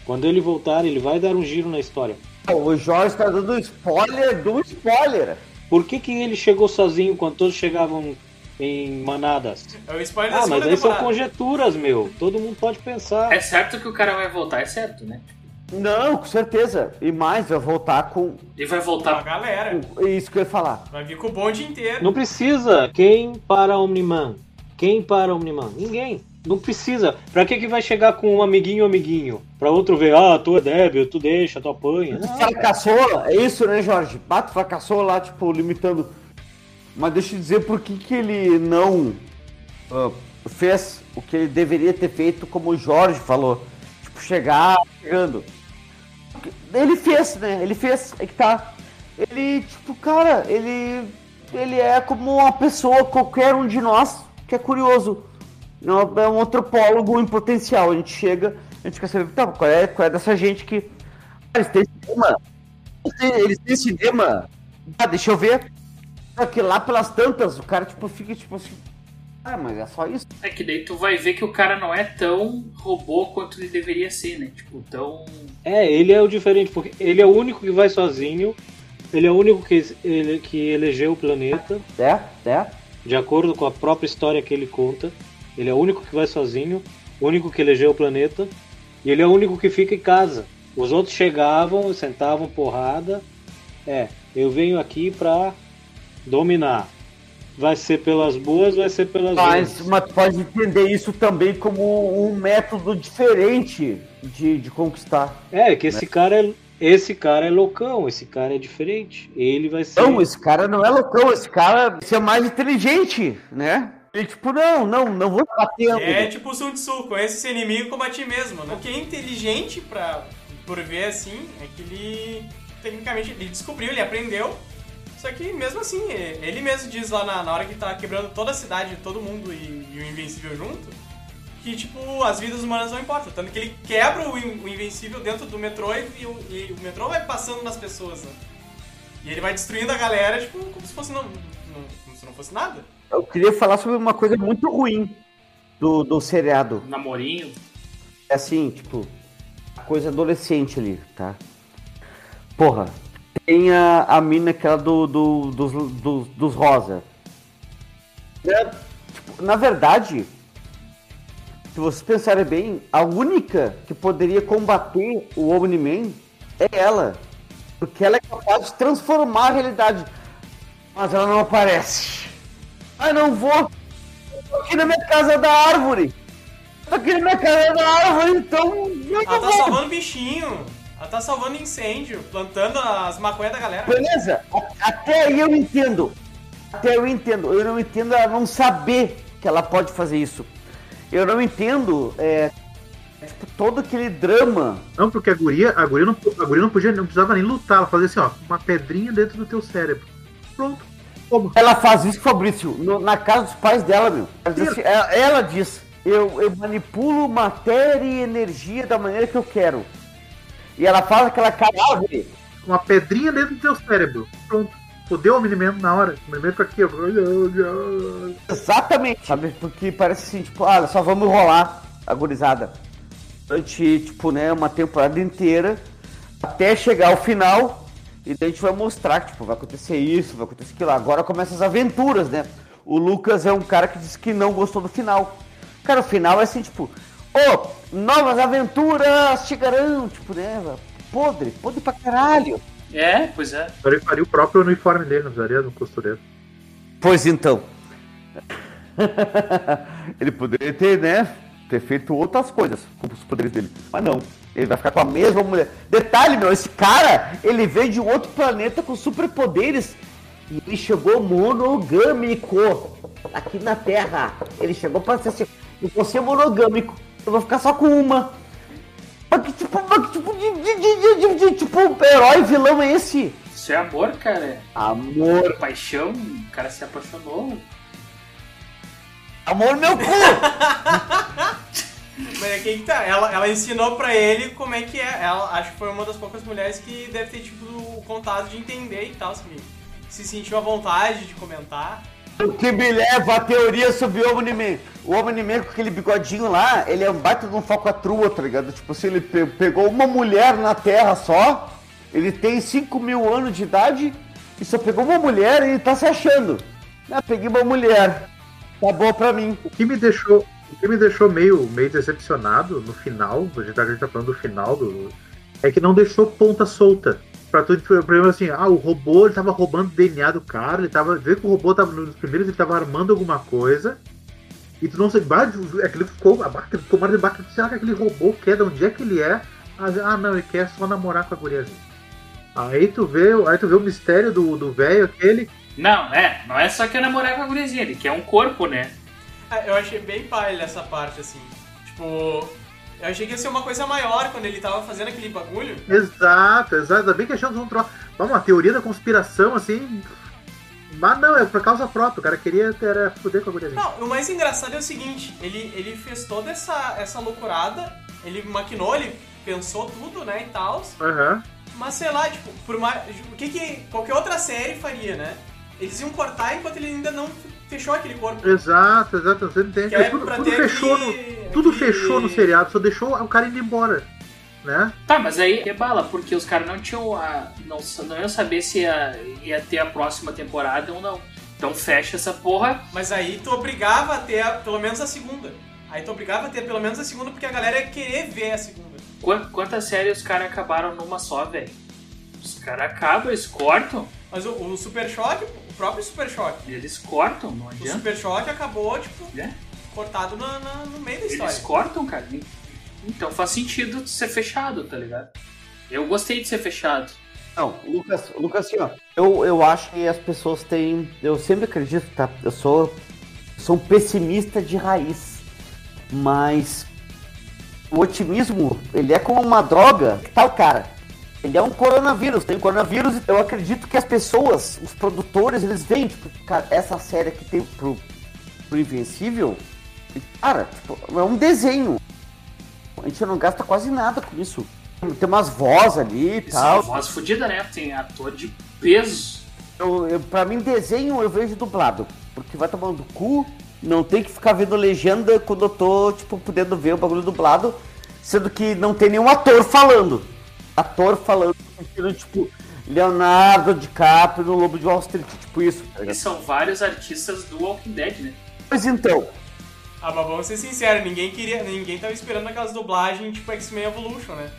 Quando ele voltar, ele vai dar um giro na história. O Jorge tá dando spoiler do spoiler. Por que, que ele chegou sozinho quando todos chegavam em manadas? É o spoiler Ah, mas aí são conjecturas, meu. Todo mundo pode pensar. É certo que o cara vai voltar, é certo, né? Não, com certeza. E mais, vai voltar com. Ele vai A voltar. galera. com- é Isso que eu ia falar. Vai vir com o bonde inteiro. Não precisa. Quem para Omniman? Quem para Omniman? Ninguém. Não precisa. Pra que que vai chegar com um amiguinho amiguinho? Pra outro ver, ah, tu é débil, tu deixa, tu apanha. Não, fracassou, é isso, né, Jorge? Bato fracassou lá, tipo, limitando. Mas deixa eu dizer por que, que ele não ah, fez o que ele deveria ter feito, como o Jorge falou. Tipo, chegar chegando. Ele fez, né? Ele fez, é que tá. Ele, tipo, cara, ele. Ele é como uma pessoa, qualquer um de nós, que é curioso. É um antropólogo em potencial. A gente chega, a gente quer saber, tá, qual é, qual é dessa gente que. Ah, Eles têm cinema. Eles têm- Eles têm cinema. Ah, deixa eu ver. Só que lá pelas tantas, o cara, tipo, fica tipo assim. Ah, mas é só isso. É que daí tu vai ver que o cara não é tão robô quanto ele deveria ser, né? Tipo, tão. É, ele é o diferente, porque ele é o único que vai sozinho. Ele é o único que, ele, que elegeu o planeta, É, é. De acordo com a própria história que ele conta. Ele é o único que vai sozinho, o único que elegeu o planeta. E ele é o único que fica em casa. Os outros chegavam, sentavam porrada. É, eu venho aqui pra dominar. Vai ser pelas boas, vai ser pelas Mas, ruins. mas pode entender isso também como um método diferente de, de conquistar. É, que esse cara é. Esse cara é loucão, esse cara é diferente. Ele vai ser. Não, esse cara não é loucão, esse cara esse é mais inteligente, né? Ele, tipo, não, não, não vou batendo. É tipo o Sun Tzu, conhece esse inimigo como a ti mesmo, né? O que é inteligente pra, por ver assim, é que ele, tecnicamente, ele descobriu, ele aprendeu, só que mesmo assim, e- ele mesmo diz lá na, na hora que tá quebrando toda a cidade, todo mundo e, e o Invencível junto, que, tipo, as vidas humanas não importam. Tanto que ele quebra o, In- o Invencível dentro do metrô e, o- e o metrô vai passando nas pessoas, né? E ele vai destruindo a galera, tipo, como se fosse não, não- como se não fosse nada. Eu queria falar sobre uma coisa muito ruim do, do seriado. Namorinho. É assim, tipo, coisa adolescente ali, tá? Porra, tem a, a mina aquela do, do, dos, dos, dos rosa. É, tipo, na verdade, se vocês pensarem bem, a única que poderia combater o Omni-Man é ela. Porque ela é capaz de transformar a realidade. Mas ela não aparece. Ah, não vou. Eu tô aqui na minha casa da árvore. Eu tô aqui na minha casa da árvore, então. Ela tá salvando bichinho. Ela tá salvando incêndio, plantando as maconhas da galera. Beleza, até aí eu entendo. Até eu entendo. Eu não entendo ela não saber que ela pode fazer isso. Eu não entendo é, tipo, todo aquele drama. Não, porque a guria, a guria, não, a guria não podia, não precisava nem lutar. Ela fazia assim, ó, uma pedrinha dentro do teu cérebro. Pronto. Ela faz isso, Fabrício, no- na casa dos pais dela, meu. Ela diz, assim, ela, ela diz, eu, eu manipulo matéria e energia da maneira que eu quero. E ela faz aquela cadáver. Uma pedrinha dentro do teu cérebro. Pronto. Fudeu o minimento na hora. O minimento fica aqui. Exatamente, sabe? Porque parece assim, tipo, ah, só vamos enrolar a gurizada. Durante, tipo, né, uma temporada inteira, até chegar ao final, e daí a gente vai mostrar tipo, vai acontecer isso, vai acontecer aquilo. Agora começam as aventuras, né? O Lucas é um cara que disse que não gostou do final. Cara, o final é assim, tipo, ô, novas aventuras chegarão, tipo, né? Podre, podre pra caralho. É, pois é. Ele faria o próprio uniforme dele, não precisaria do costureiro. Pois então. <laughs> ele poderia ter, né? Ter feito outras coisas com os poderes dele. Mas não. Ele vai ficar com a mesma mulher. Detalhe, meu, esse cara, ele veio de um outro planeta com superpoderes. E ele chegou monogâmico aqui na Terra. Ele chegou para ser assim, eu vou ser monogâmico. Eu vou ficar só com uma. Mas que tipo, mas que tipo de, de, de, tipo, herói vilão é esse? Isso é amor, cara. Amor. Paixão, o cara se apaixonou. Amor meu cu! <laughs> Mas é que tá, ela, ela ensinou pra ele como é que é. Ela acho que foi uma das poucas mulheres que deve ter tipo o contato de entender e tal, assim, se sentiu à vontade de comentar. O que me leva à teoria sobre o Omni-Man. O Omni-Man com aquele bigodinho lá, ele é um baita de um falcatrua, tá ligado? Tipo assim, ele pe- pegou uma mulher na Terra só, ele tem 5 mil anos de idade e só pegou uma mulher e ele tá se achando. Ah, peguei uma mulher. Tá bom pra mim. O que me deixou, o que me deixou meio, meio decepcionado no final, a gente tá falando do final do. É que não deixou ponta solta. Pra tudo, por exemplo, assim, ah, o robô ele tava roubando o DNA do cara, ele tava. Vê que o robô tava nos primeiros, ele tava armando alguma coisa. E tu não sabe, bah, aquele ficou, a barca ficou mais de barca, será que aquele robô quer? De onde é que ele é? Ah, ah, não, ele quer só namorar com a guriazinha. Aí tu vê, aí tu vê o mistério do do velho aquele. Não, é, não é só que é namorar com a guriazinha, ele quer um corpo, né? Ah, Eu achei bem palha essa parte, assim. Tipo, eu achei que ia ser uma coisa maior quando ele tava fazendo aquele bagulho. Exato, exato. Ainda bem que achamos um troço. Vamos, uma teoria da conspiração, assim. Mas não, é por causa própria. O cara queria era fuder com a guriazinha. Não, o mais engraçado é o seguinte, ele, ele fez toda essa, essa loucurada, ele maquinou, ele pensou tudo, né, e tal. Aham. Mas sei lá, tipo, por mais. O que que qualquer outra série faria, né? Eles iam cortar enquanto ele ainda não fechou aquele corpo. Exato, exato. Você entende? Que é tudo tudo fechou, aquele- no, tudo aquele- fechou no seriado, só deixou o cara indo embora. Né? Tá, mas aí é bala, porque os caras não tinham a. Não, não iam saber se ia, ia ter a próxima temporada ou não. Então fecha essa porra. Mas aí tu obrigava a ter a- pelo menos a segunda. Aí tu obrigava a ter pelo menos a segunda porque a galera ia querer ver a segunda. Qua- Quantas séries os caras acabaram numa só, velho? Os caras acabam, eles cortam. Mas o, o Super Choque, próprio Super Choque, Eles cortam, não o adianta. Super Choque acabou, tipo, É. cortado na- na- no meio da história. Eles cortam, cara. Então faz sentido ser fechado, tá ligado? Eu gostei de ser fechado. Não, Lucas, Lucas, assim, ó. Eu, eu acho que as pessoas têm. Eu sempre acredito, tá? Eu sou, sou um pessimista de raiz. Mas o otimismo, ele é como uma droga. Que tal, cara? Ele é um coronavírus, tem um coronavírus. e Eu acredito que as pessoas, os produtores, eles veem, tipo, cara, essa série aqui tem pro, pro Invencível. e, Cara, tipo, é um desenho. A gente não gasta quase nada com isso. Tem umas vozes ali e tal. é voz fodida, né? Tem ator de peso. Eu, eu, pra mim, desenho eu vejo dublado. Porque vai tomando cu, não tem que ficar vendo legenda quando eu tô, tipo, podendo ver o bagulho dublado. Sendo que não tem nenhum ator falando. Ator falando, estilo, tipo, Leonardo DiCaprio no Lobo de Wall Street, tipo isso. tá E são vários artistas do Walking Dead, né? Pois então, Ah, mas vamos ser sinceros, ninguém queria, ninguém tava esperando aquelas dublagens tipo X-Men Evolution, né?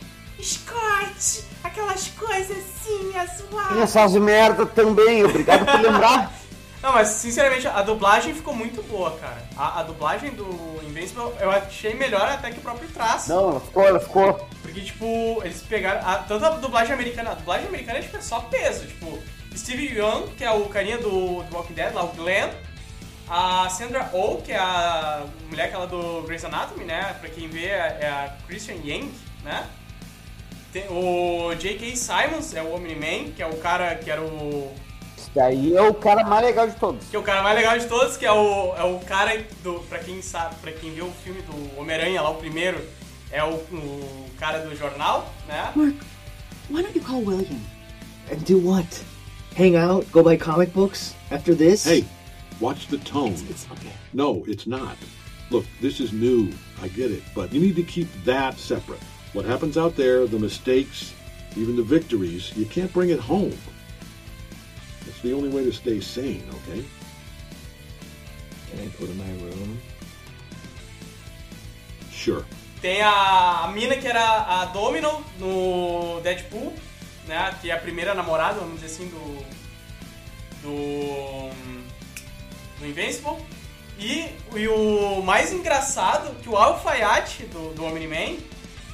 Scott, aquelas coisas assim, as essas merda também, obrigado por lembrar. <laughs> Não, mas sinceramente, a dublagem ficou muito boa, cara. A, a dublagem do Invincible eu achei melhor até que o próprio traço. Não, ela ficou, ela ficou. Porque, tipo, eles pegaram. a- tanto a dublagem americana. A dublagem americana é, tipo, é só peso. Tipo, Steve Young, que é o carinha do, do Walking Dead, lá, o Glenn. A Sandra Oh, que é a mulher aquela do Grey's Anatomy, né? Pra quem vê, é é a Christian Yang, né? Tem o J.K. Simons, é o Omni-Man, que é o cara que era o daí é o cara mais legal de todos. que é o cara mais legal de todos, que é o, é o cara do. Pra quem sabe, para quem viu o filme do Homem-Aranha lá, o primeiro, é o, o cara do jornal, né? Mark, why don't you call William? And do what? Hang out, go buy comic books after this? Hey, watch the tone. It's, it's okay. No, it's not. Look, this is new. I get it. But you need to keep that separate. What happens out there, the mistakes, even the victories, you can't bring it home. It's the only way to stay sane, okay? Can I go to my room? Sure. Tem a, a mina que era a Domino no Deadpool, né? Que é a primeira namorada, vamos dizer assim, do. Do. Do Invincible. E, e o mais engraçado, que o alfaiate do, do Omni-Man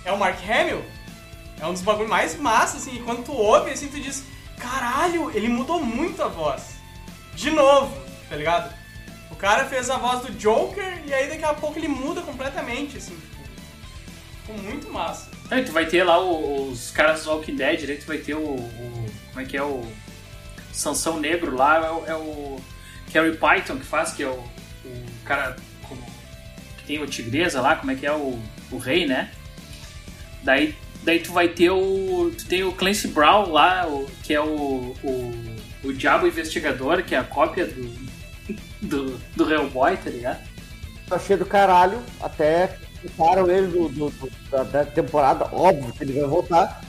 é o Mark Hamill. É um dos bagulhos mais massa, assim, e quando tu ouve, assim, tu diz, caralho, ele mudou muito a voz. De novo, tá ligado? O cara fez a voz do Joker e aí daqui a pouco ele muda completamente, assim, tipo, ficou muito massa. Aí tu vai ter lá os caras do Walking Dead, aí tu vai ter o, o- Como é que é o. Sansão Negro lá, é o, é o Python que faz, que é o, o cara como- que tem o Tigresa lá, como é que é o, o rei, né? Daí, daí tu vai ter o. Tu tem o Clancy Brown lá, o, que é o, o. o Diabo Investigador, que é a cópia do. <laughs> do, do Hellboy, tá ligado? Eu achei do caralho, até quitaram ele do, do- do- da, da temporada, óbvio que ele vai voltar.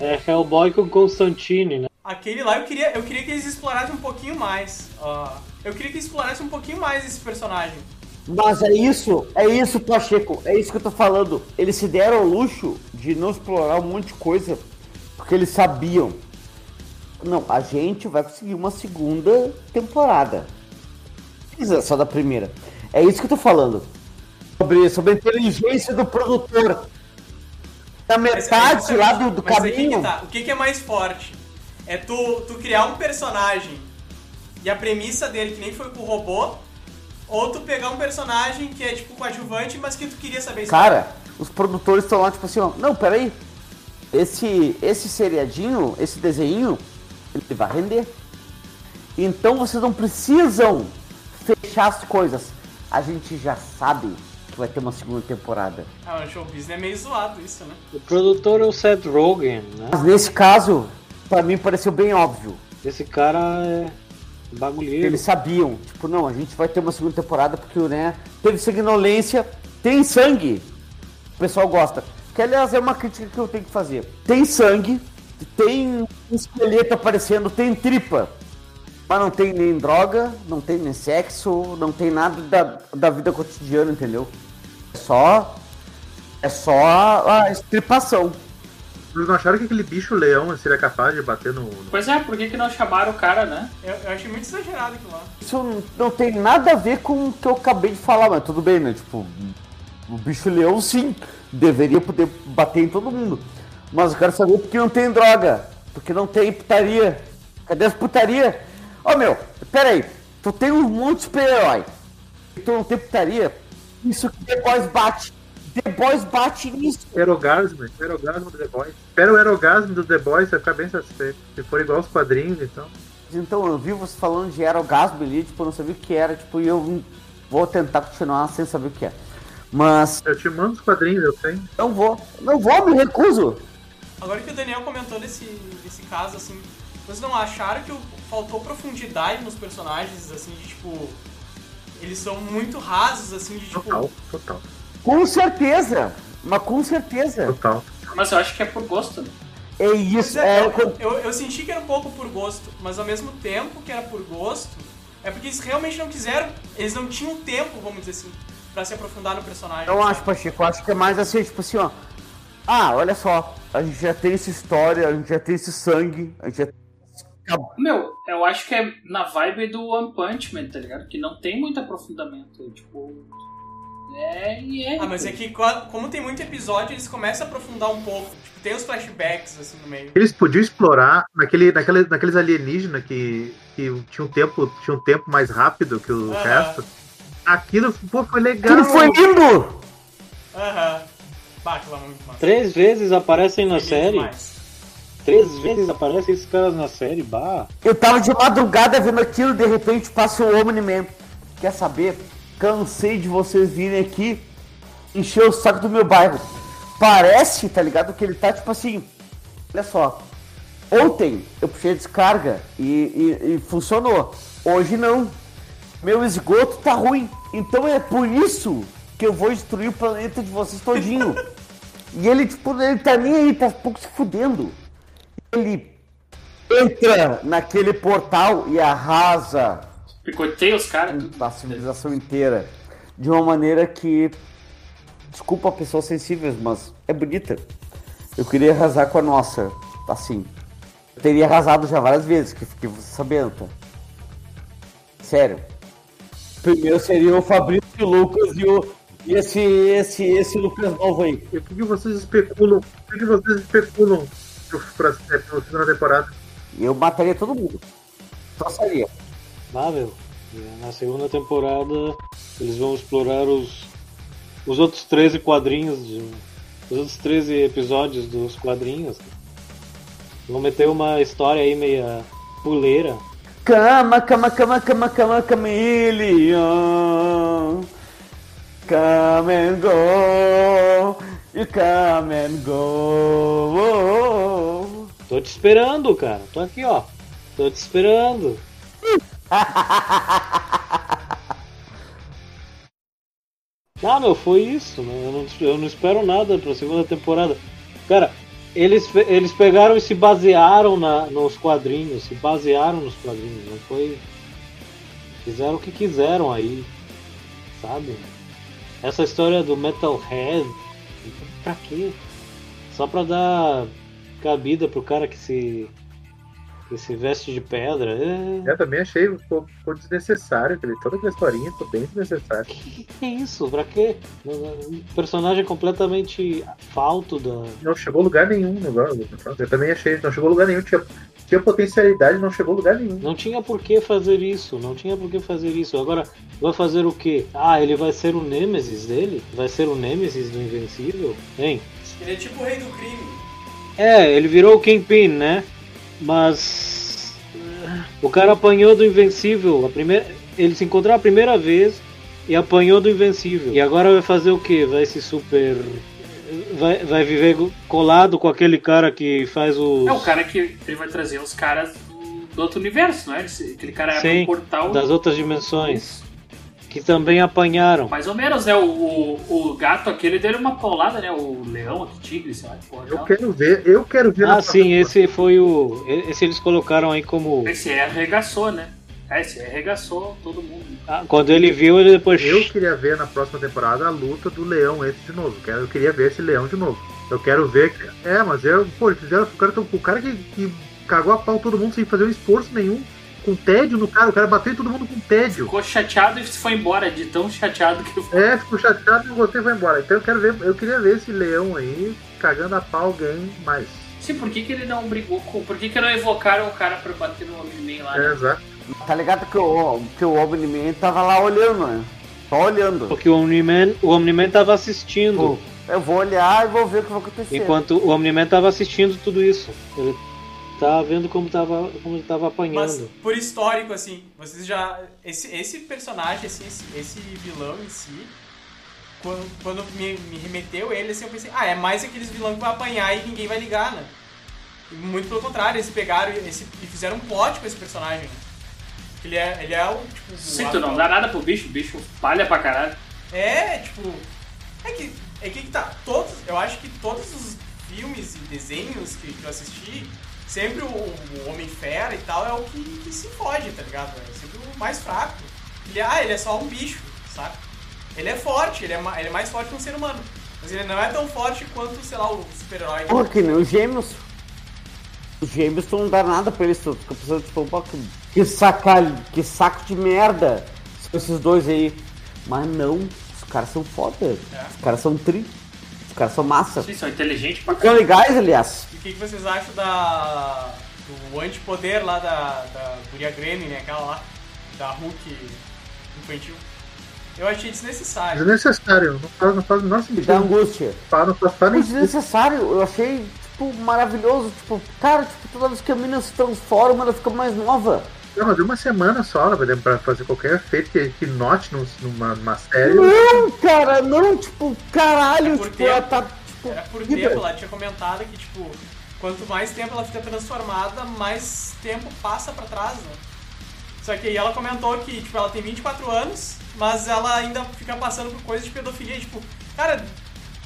É Hellboy com Constantine, né? Aquele lá eu queria, eu queria que eles explorassem um pouquinho mais. ó. eu queria que eles explorassem um pouquinho mais esse personagem. Mas é isso, é isso, Pacheco, é isso que eu tô falando. Eles se deram ao luxo de não explorar um monte de coisa, porque eles sabiam. Não, a gente vai conseguir uma segunda temporada. Precisa só da primeira. É isso que eu tô falando. Sobre, sobre a inteligência do produtor. Na metade Mas- lá do, do mas caminho. que tá. O que, que é mais forte? É tu, tu criar um personagem e a premissa dele, que nem foi com o robô, ou tu pegar um personagem que é tipo coadjuvante, mas que tu queria saber isso. Cara, os produtores estão lá, tipo assim, ó, não, peraí. Esse, esse seriadinho, esse desenho, ele vai render. Então vocês não precisam fechar as coisas. A gente já sabe que vai ter uma segunda temporada. Ah, o show business é meio zoado isso, né? O produtor é o Seth Rogen, né? Mas nesse caso, pra mim pareceu bem óbvio. Esse cara é bagulheiro. Eles sabiam, tipo, não, a gente vai ter uma segunda temporada porque, né, teve sanguinolência, tem sangue. O pessoal gosta. Que, aliás, é uma crítica que eu tenho que fazer. Tem sangue, tem esqueleto aparecendo, tem tripa. Mas não tem nem droga, não tem nem sexo, não tem nada da, da vida cotidiana, entendeu? É só. É só a estripação. Vocês não acharam que aquele bicho leão seria capaz de bater no. no- Pois é, por que, que não chamaram o cara, né? Eu, eu achei muito exagerado aquilo lá. Isso não- tem nada a ver com o que eu acabei de falar, mas tudo bem, né? Tipo, o bicho leão sim, deveria poder bater em todo mundo. Mas eu quero saber por que não tem droga, porque não tem putaria. Cadê as putaria? Ô meu, pera aí, tu tem um monte de super-herói e tu não tem putaria? Isso que The Boys bate. The Boys bate nisso. Erogasmo, erogasmo do The Boys. Espera o erogasmo do The Boys, vai ficar bem satisfeito. Se for igual aos quadrinhos, então. Então eu vi você falando de aerogasmo ali, tipo, eu não sabia o que era, tipo, e eu vou tentar continuar sem saber o que é. Mas Eu te mando os quadrinhos, eu sei. não vou, não vou, me recuso. Agora que o Daniel comentou desse, desse caso, assim, vocês não acharam que faltou profundidade nos personagens, assim, de tipo. Eles são muito rasos, assim, de tipo. Total, total, Com certeza, mas com certeza. total. Mas eu acho que é por gosto, né? É isso, é, é, eu, eu, eu senti que era um pouco por gosto, mas ao mesmo tempo que era por gosto, é porque eles realmente não quiseram, eles não tinham tempo, vamos dizer assim, pra se aprofundar no personagem. eu acho, Pacheco, eu acho que é mais assim, tipo assim, ó. Ah, olha só, a gente já tem essa história, a gente já tem esse sangue, a gente já Meu, eu acho que é na vibe do One Punch Man, tá ligado? Que não tem muito aprofundamento. Tipo. É, e é. Ah, mas é que como tem muito episódio, eles começam a aprofundar um pouco. Tipo, tem os flashbacks, assim, no meio. Eles podiam explorar naquele, naquele, naqueles alienígenas que, que tinha, um tempo, tinha um tempo mais rápido que o Aham. resto. Aquilo pô, foi legal. Aquilo foi lindo! Aham. Bah, aquilo lá é. Três vezes aparecem na série. demais. Três vezes aparecem esses caras na série, bah. Eu tava de madrugada vendo aquilo, de repente passa o Omni-Man. Quer saber? Cansei de vocês virem aqui encher o saco do meu bairro. Parece, tá ligado? Que ele tá tipo assim. Olha só. Ontem eu puxei a descarga e, e- e funcionou. Hoje não. Meu esgoto tá ruim. Então é por isso que eu vou destruir o planeta de vocês todinho. <laughs> e ele, tipo, ele tá nem aí, tá um pouco se fudendo. Ele entra naquele portal e arrasa Picoteia os caras. a civilização inteira de uma maneira que desculpa pessoas sensíveis, mas é bonita. Eu queria arrasar com a nossa, assim. Eu teria arrasado já várias vezes, que fiquei sabendo, tá? Sério. Primeiro seria o Fabrício o Lucas e o e esse esse esse Lucas novo aí. E por que vocês especulam? Por que vocês especulam pro- pra, é, pra segunda temporada? Eu mataria todo mundo. Só seria. Meu. Na segunda temporada eles vão explorar os, os outros 13 quadrinhos de- Os outros 13 episódios dos quadrinhos. Vão meter uma história aí meia puleira. Cama, cama, cama, cama, cama, chameleon. Come and go. You come and go. Tô te esperando, cara. Tô aqui, ó. Tô te esperando. <laughs> Ah, meu, foi isso. Né? Eu, não, eu não espero nada pra segunda temporada. Cara, eles, eles pegaram e se basearam na, nos quadrinhos. Se basearam nos quadrinhos. Não foi. Fizeram o que quiseram aí. Sabe? Essa história do Metalhead. Pra quê? Só pra dar cabida pro cara que se. Que se veste de pedra. É... Eu também achei um pouco, desnecessário, aquele, toda aquela historinha ficou bem desnecessária. Que que é isso? Pra quê? Um personagem completamente falto da. Não chegou a lugar nenhum negócio. Eu também achei, não chegou a lugar nenhum, tinha, tinha potencialidade, não chegou a lugar nenhum. Não tinha por que fazer isso, não tinha por que fazer isso. Agora, vai fazer o quê? Ah, ele vai ser o Nemesis dele? Vai ser o Nemesis do Invencível? Hein? Ele é tipo o rei do crime. É, ele virou o Kingpin, né? Mas. O cara apanhou do Invencível. A primeira... Ele se encontrou a primeira vez e apanhou do Invencível. E agora vai fazer o quê? Vai se super. Vai, vai viver colado com aquele cara que faz os. É o cara que ele vai trazer os caras do, outro universo, não é? Aquele cara Sim, um portal. das outras dimensões. Que também apanharam. Mais ou menos, né? O, o, o gato aquele deu uma paulada, né? O leão, o tigre, sei lá porra. Eu aquela. quero ver, eu quero ver Ah, sim, esse foi o. Esse eles colocaram aí como. Esse aí arregaçou, né? É, esse arregaçou todo mundo. Ah, Quando ele viu, ele depois. Eu queria ver na próxima temporada a luta do leão esse de novo. Eu queria ver esse leão de novo. Eu quero ver. É, mas eu, pô, eles fizeram. O cara, o cara que, que cagou a pau todo mundo sem fazer um esforço nenhum. Com tédio no cara, o cara bateu em todo mundo com tédio. Ficou chateado e foi embora, de tão chateado que foi. É, ficou chateado e não gostei e foi embora. Então eu quero ver, eu queria ver esse leão aí cagando a pau alguém mais. Sim, por que, que ele não brigou com. Por que, que não evocaram o cara pra bater no Omni-Man lá? É, né? exato. Tá ligado que o, que o Omni-Man tava lá olhando, né? Só olhando. Porque o Omni-Man, o Omni-Man tava assistindo. Eu vou olhar e vou ver o que vai acontecer. Enquanto o Omni-Man tava assistindo tudo isso. Ele tava vendo como tava, como tava Mas apanhando. por histórico, assim, vocês já. Esse, esse personagem, assim, esse, esse vilão em si, quando, quando me, me remeteu ele, assim, eu pensei, ah, é mais aqueles vilões que vai apanhar e ninguém vai ligar, né? E Muito pelo contrário, eles pegaram esse, e fizeram um plot com esse personagem, né? Ele é, ele é o, tipo... Sim, tu não dá nada pro bicho, o bicho palha pra caralho. É, tipo. É que. É que que tá. Todos. Eu acho que todos os filmes e desenhos que, que eu assisti, sempre o, o Homem-Fera e tal é o que, que se fode, tá ligado? É sempre o mais fraco. Ele, ah, ele é só um bicho, sabe? Ele é forte, ele é, ele é mais forte que um ser humano. Mas ele não é tão forte quanto, sei lá, o super-herói. Pô, que nem os gêmeos. Os gêmeos tu não dá nada pra eles, tu fica pensando, tipo, pô, que, que, saca, que saco de merda são esses dois aí. Mas não, os caras são foda. Os caras são tri. Os caras são massa. Sim, são inteligentes pra São legais, aliás. E o que, que vocês acham da. do antipoder lá da. da Guria Grêmio, né? Aquela lá. Da Hulk infantil. Eu achei desnecessário. Desnecessário, não faz, não faz o menor sentido. Da angústia. Não faz, faz nem desnecessário, eu achei, tipo, maravilhoso. Tipo, cara, tipo, toda vez que a mina se transforma, ela fica mais nova. Não, mas uma semana só, ela vai fazer qualquer efeito que, que note num- numa, numa série. Não, cara, não, tipo, caralho, por tipo, ela tempo. tá. Tipo, Era por tempo, ela tinha comentado que, tipo, quanto mais tempo ela fica transformada, mais tempo passa pra trás, né? Só que aí ela comentou que, tipo, ela tem 24 anos, mas ela ainda fica passando por coisas de pedofilia, tipo, cara,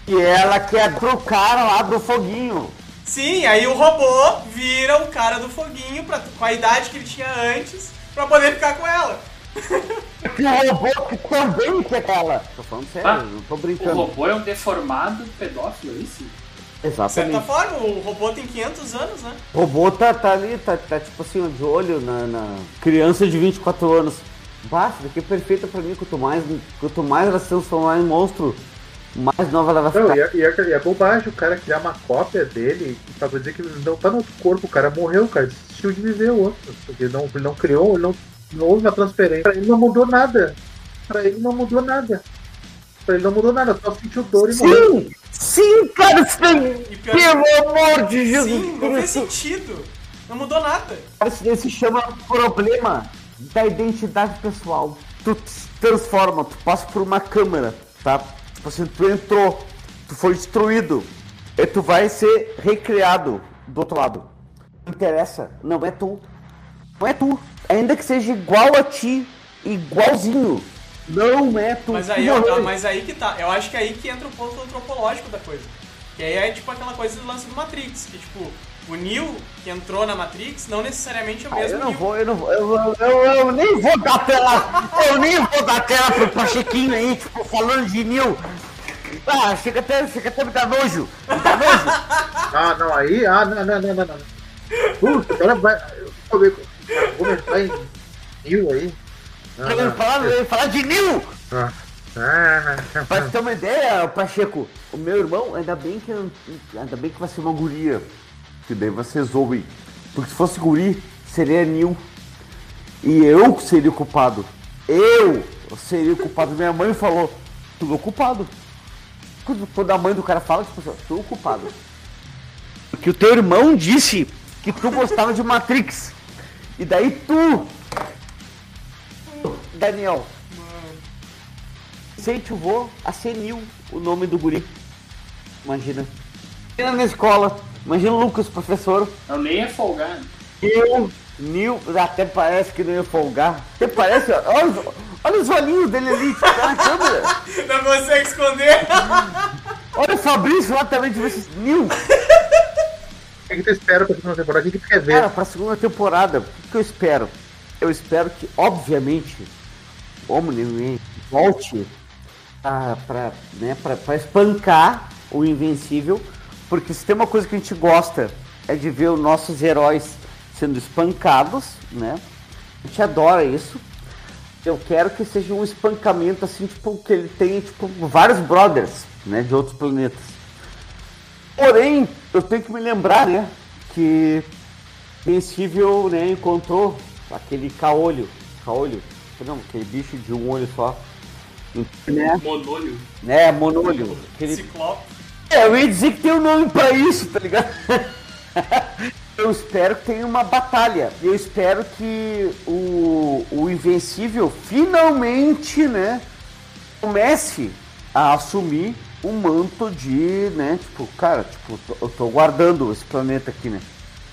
E ela quer pro cara lá do foguinho. Sim, aí o robô vira o cara do foguinho pra, com a idade que ele tinha antes pra poder ficar com ela. <laughs> Que o robô que também quer ela. Tô falando sério, Ah, não tô O brincando. robô é um deformado pedófilo, é isso? De certa Exatamente. forma, o robô tem 500 anos, né? O robô tá, tá ali, tá, tá tipo assim, ó, de olho na, na criança de 24 anos. Basta, daqui é perfeita pra mim. Quanto mais, quanto mais ela se transformar em monstro, mais nova ela vai Não, e é, e é- e é bobagem o cara criar uma cópia dele pra dizer que não tá no outro corpo, o cara morreu, o cara desistiu de viver o outro. Porque não, ele não criou, ele não, não houve uma transferência. Pra ele não mudou nada. Pra ele não mudou nada. pra ele não mudou nada, só sentiu dor e morreu. Sim! Sim, cara, E pior pelo amor de Jesus Sim, não fez sentido. Não mudou nada. Isso daí se chama problema da identidade pessoal. Tu te transforma, tu passa por uma câmera, tá? Tipo assim, tu entrou, tu foi destruído, e tu vai ser recriado do outro lado. Não interessa, não é tu. Não é tu. Ainda que seja igual a ti, igualzinho. Não é tu. Mas aí, ó, mas aí que tá. Eu acho que é aí que entra o ponto antropológico da coisa. Que aí é tipo aquela coisa do lance do Matrix, que tipo, o Neo que entrou na Matrix não necessariamente é o Ah, mesmo eu não Neo. vou, eu não vou, eu, eu, eu, eu nem vou dar tela, eu nem vou dar tela pro Pachequinho aí, tipo, falando de Nil. Ah, chega até, chega até me dar nojo, me dá nojo. <laughs> Ah, não, aí. Ah, não, não, não, não. não. Puta, agora vai. Eu vou entrar em mil aí. Ah, Eu falar, eu falar de Nil. ah, ah, Pra te ter uma ideia, Pacheco, o meu irmão, ainda bem que ainda bem que vai ser uma guria, que daí ser Zoe. Porque se fosse guri, seria Nil. E eu seria o culpado. Eu seria o culpado. Minha mãe falou, tu é o culpado. Quando, quando a mãe do cara fala, tipo, tu é o culpado. Porque o teu irmão disse que tu gostava de Matrix. E daí tu, Daniel, incentivou a ser Nil, o nome do guri. Imagina. Imagina na escola. Imagina o Lucas, professor. Não, nem é folgar. né? Eu, Nil, até parece que não ia folgar. Até parece, ó, olha, os- olha os olhinhos dele ali, tá na <laughs> câmera. Não consegue esconder. Olha o Fabrício lá também, de esse Nil. O que que tu espera pra segunda temporada? O que que tu quer ver? Cara, pra segunda temporada, o que, que eu espero? Eu espero que, obviamente, o Omni-Man volte pra, pra, né, pra, pra espancar o Invencível, porque se tem uma coisa que a gente gosta é de ver os nossos heróis sendo espancados, né? A gente adora isso. Eu quero que seja um espancamento assim, tipo, que ele tenha tipo, vários brothers, né, de outros planetas. Porém, eu tenho que me lembrar, né, que Invencível, né, encontrou aquele caolho, caolho, não, aquele bicho de um olho só, né, Monolho. né, monolho, aquele Ciclope. É, eu ia dizer que tem um nome pra isso, tá ligado? <laughs> eu espero que tenha uma batalha. Eu espero que o, o Invencível finalmente, né, comece a assumir um manto de, né, tipo, cara, tipo, eu tô guardando esse planeta aqui, né?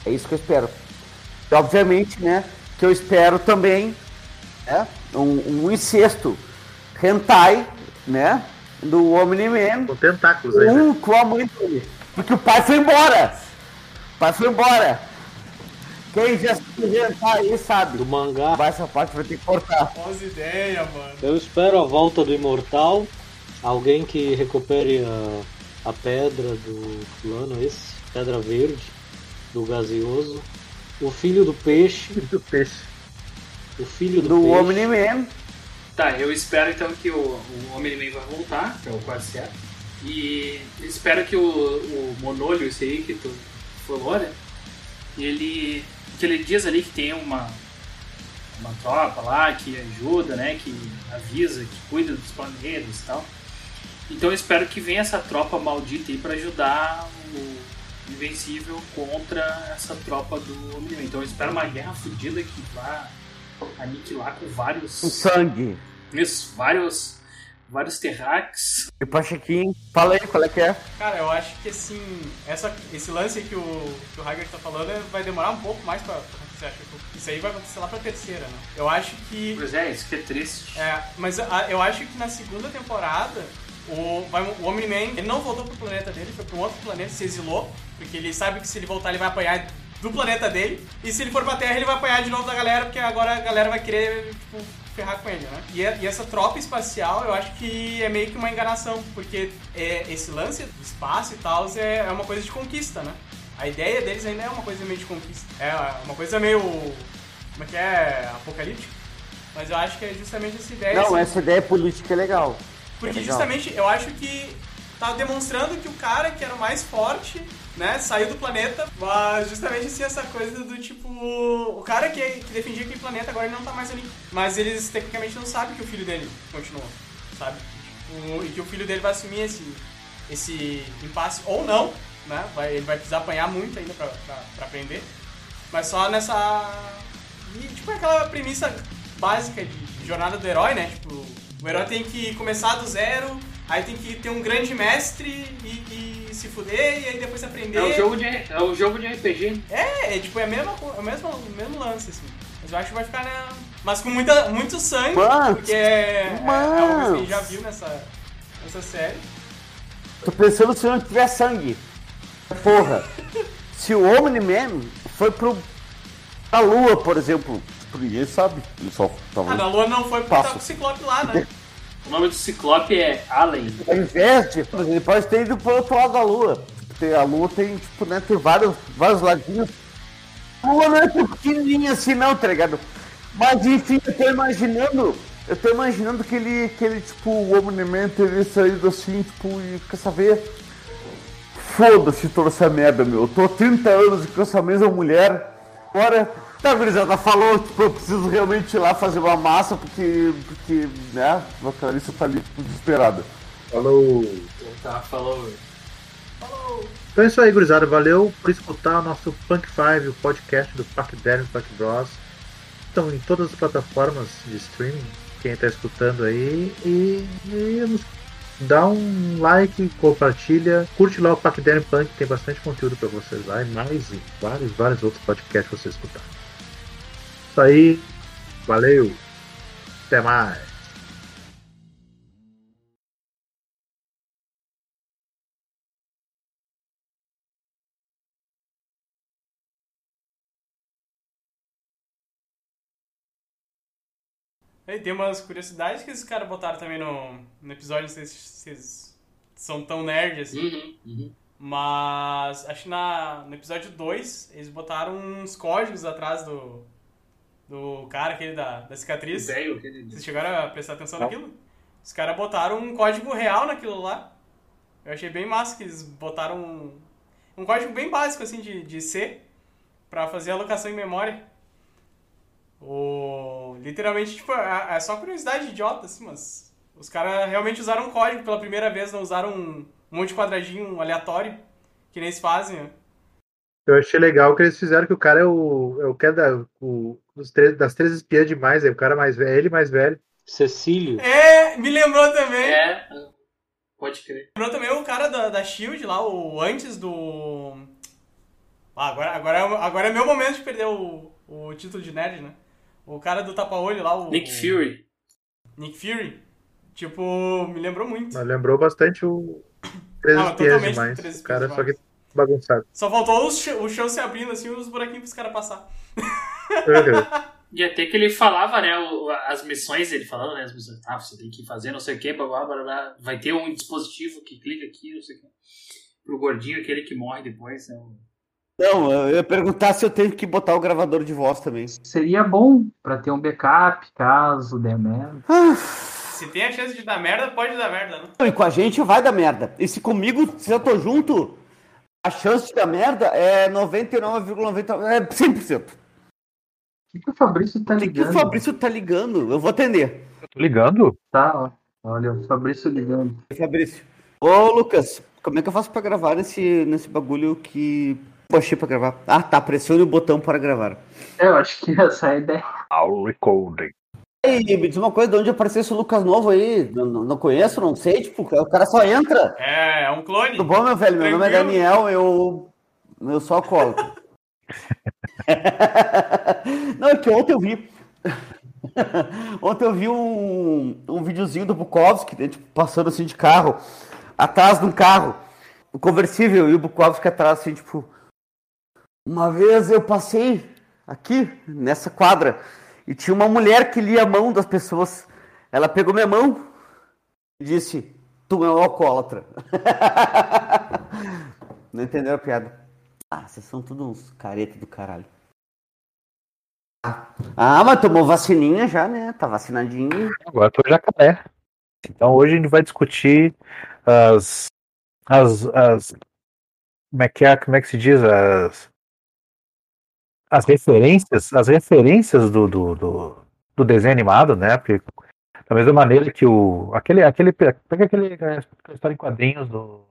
É isso que eu espero. E, obviamente, né, que eu espero também, né, um, um incesto hentai, né, do Omni-Man Com tentáculos aí, né? um com a mãe dele. Porque o pai foi embora. O pai foi embora. Quem já se inventar aí sabe. Do mangá. Vai, essa parte vai ter que cortar. Boas ideias, mano. Eu espero a volta do Imortal. Alguém que recupere a, a pedra do fulano esse, pedra verde, do gaseoso. O filho do peixe. <laughs> Do peixe. O filho do, Do peixe. Omni-Man. Tá, eu espero então que o, o Homem-Man vai voltar, que é o quase certo. E espero que o, o Monolho, esse aí que tu falou, né? Ele. Que ele diz ali que tem uma. Uma tropa lá que ajuda, né? Que avisa, que cuida dos planetas e tal. Então eu espero que venha essa tropa maldita aí pra ajudar o Invencível contra essa tropa do Homem-Man. Então eu espero uma guerra fodida que vá aniquilar com vários. Com sangue. Isso, vários, vários terraques. E Pachequinho, fala aí qual é que é. Cara, eu acho que assim, essa, esse lance que o, que o Hager tá falando é- vai demorar um pouco mais pra, pra acontecer. Acho que isso aí vai acontecer lá pra terceira, né? Eu acho que. Pois é, isso que é triste. É, mas a- eu acho que na segunda temporada o, vai- o Omni-Man, ele não voltou pro planeta dele, foi um outro planeta, se exilou, porque ele sabe que se ele voltar ele vai apanhar do planeta dele, e se ele for pra Terra ele vai apanhar de novo da galera, porque agora a galera vai querer, tipo, ferrar com ele, né? E, e essa tropa espacial eu acho que é meio que uma enganação, porque é, esse lance do espaço e tal é, é uma coisa de conquista, né? A ideia deles ainda é uma coisa meio de conquista. É uma coisa meio. Como é que é? Apocalíptica. Mas eu acho que é justamente essa ideia. Não, assim, essa ideia política é legal. porque É legal. justamente eu acho que tá demonstrando que o cara que era o mais forte, né, saiu do planeta, mas justamente assim, essa coisa do tipo. O cara que, que defendia aquele planeta agora não tá mais ali. Mas eles tecnicamente não sabem que o filho dele continuou, sabe? o- e que o filho dele vai assumir esse, esse impasse, ou não, né? Vai, ele vai precisar apanhar muito ainda pra, pra, pra aprender. Mas só nessa. E, tipo, aquela premissa básica de jornada do herói, né? Tipo, o herói tem que começar do zero, aí tem que ter um grande mestre e, e se fuder, e aí depois aprender. É o jogo de, é o jogo de RPG. É, é, tipo, é, a mesma, é o, mesmo, o mesmo lance, assim. Mas eu acho que vai ficar, né? Mas com muita, muito sangue, Mas- porque é, é, é algo que a gente mas- já viu nessa, nessa série. Tô pensando se não tiver sangue. Porra. <laughs> Se o Omni-Man foi pro. pra lua, por exemplo. Ninguém sabe. Ele só tava. Ah, na Lua não foi porque tá Passo. com o Ciclope lá, né? O nome do Ciclope é Allen. Invés de. Ele pode ter ido pro outro lado da lua. A lua tem, tipo, né? Tem vários, vários ladinhos. A lua não é tão pequenininha assim, não, tá ligado? Mas enfim, eu tô imaginando. Eu tô imaginando que ele, que ele tipo, o Omni-Man teria saído assim, tipo, e quer saber? Foda-se toda essa merda, meu. Eu tô há 30 anos com essa mesma mulher. Agora, tá, gurizada, falou, tipo, eu preciso realmente ir lá fazer uma massa porque, porque né, a Clarissa tá ali tipo, desesperada. Falou. Tá, falou. Então é isso aí, gurizada. Valeu por escutar o nosso Punk 5, o podcast do Pac Derm Punk Bros. Estão em todas as plataformas de streaming, quem está escutando aí. E, e nos dá um like, compartilha, curte lá o Pac Punk, tem bastante conteúdo para vocês lá. E mais e vários, vários outros podcasts pra vocês escutar. Isso aí. Valeu. Até mais. E tem umas curiosidades que esses caras botaram também no, no episódio, não sei se vocês são tão nerd assim. Uhum, uhum. Mas acho que na, no episódio 2 eles botaram uns códigos atrás do, do cara, aquele da, da cicatriz. Velho, aquele- Vocês chegaram a prestar atenção Não. naquilo? Os caras botaram um código real naquilo lá. Eu achei bem massa que eles botaram um, um código bem básico assim de, de C pra fazer alocação em memória. O, literalmente, tipo, é, é só curiosidade idiota, assim, mas os caras realmente usaram um código pela primeira vez, não usaram um, um monte de quadradinho aleatório, que nem eles fazem, né? Eu achei legal que eles fizeram que o cara é o, é o que é da, o, dos três, das três espiãs demais, é o cara mais velho, é ele mais velho. Cecílio. É, me lembrou também. É, pode crer. Lembrou também o cara da, da Shield lá, o antes do. Ah, agora, agora, é o- agora é meu momento de perder o, o título de nerd, né? O cara do tapa-olho lá, o. Nick Fury. Nick Fury. Tipo, me lembrou muito. Mas lembrou bastante o Três Ah, Espiãs totalmente demais. Três O cara só que Demais. Bagunçado. Só faltou os o chão se abrindo assim, os buraquinhos pros caras passar. <laughs> E até que ele falava, né, o- as missões, ele falando, né, as missões, ah, você tem que fazer não sei o que, blá, blá, blá, blá. vai ter um dispositivo que clica aqui, não sei o que. Pro gordinho, aquele que morre depois, né. Não, eu ia perguntar se eu tenho que botar o gravador de voz também. Seria bom pra ter um backup caso der merda. Se tem a chance de dar merda, pode dar merda, né? E com a gente vai dar merda. E se comigo, se eu tô junto, a chance dar merda é 99,90%. É 100%. O que, que o Fabrício tá O que, que ligando? o Fabrício tá ligando? Eu vou atender. Tô ligando? Tá, ó. Olha, o Fabrício ligando. Fabrício. Ô, Lucas, como é que eu faço pra gravar nesse, nesse bagulho que eu achei pra gravar? Ah, tá. Pressione o botão para gravar. Eu acho que essa é a ideia. All recording. E me diz uma coisa, de onde apareceu esse Lucas novo aí? Não, não- conheço, não sei, tipo, o cara só entra. É, é um clone. Tudo bom, meu velho? Meu nome é. Daniel, eu. Eu sou alcoólatra. <laughs> Não, é que ontem eu vi. ontem eu vi um, um videozinho do Bukowski, né, tipo, passando assim de carro, atrás de um carro, um conversível, e o Bukowski atrás, assim, tipo. Uma vez eu passei aqui, nessa quadra, e tinha uma mulher que lia a mão das pessoas. Ela pegou minha mão e disse: Tu é um alcoólatra. <laughs> Não entenderam a piada? Ah, vocês são todos uns careta do caralho. Ah, mas tomou vacininha já, né? Tá vacinadinho. Agora tô jacaré. Então hoje a gente vai discutir as. as. as como é que é? Como é que se diz? As. As referências, as referências do, do, do, do desenho animado, né? Porque Da mesma maneira que o. Aquele. aquele pega aquele. história em quadrinhos do.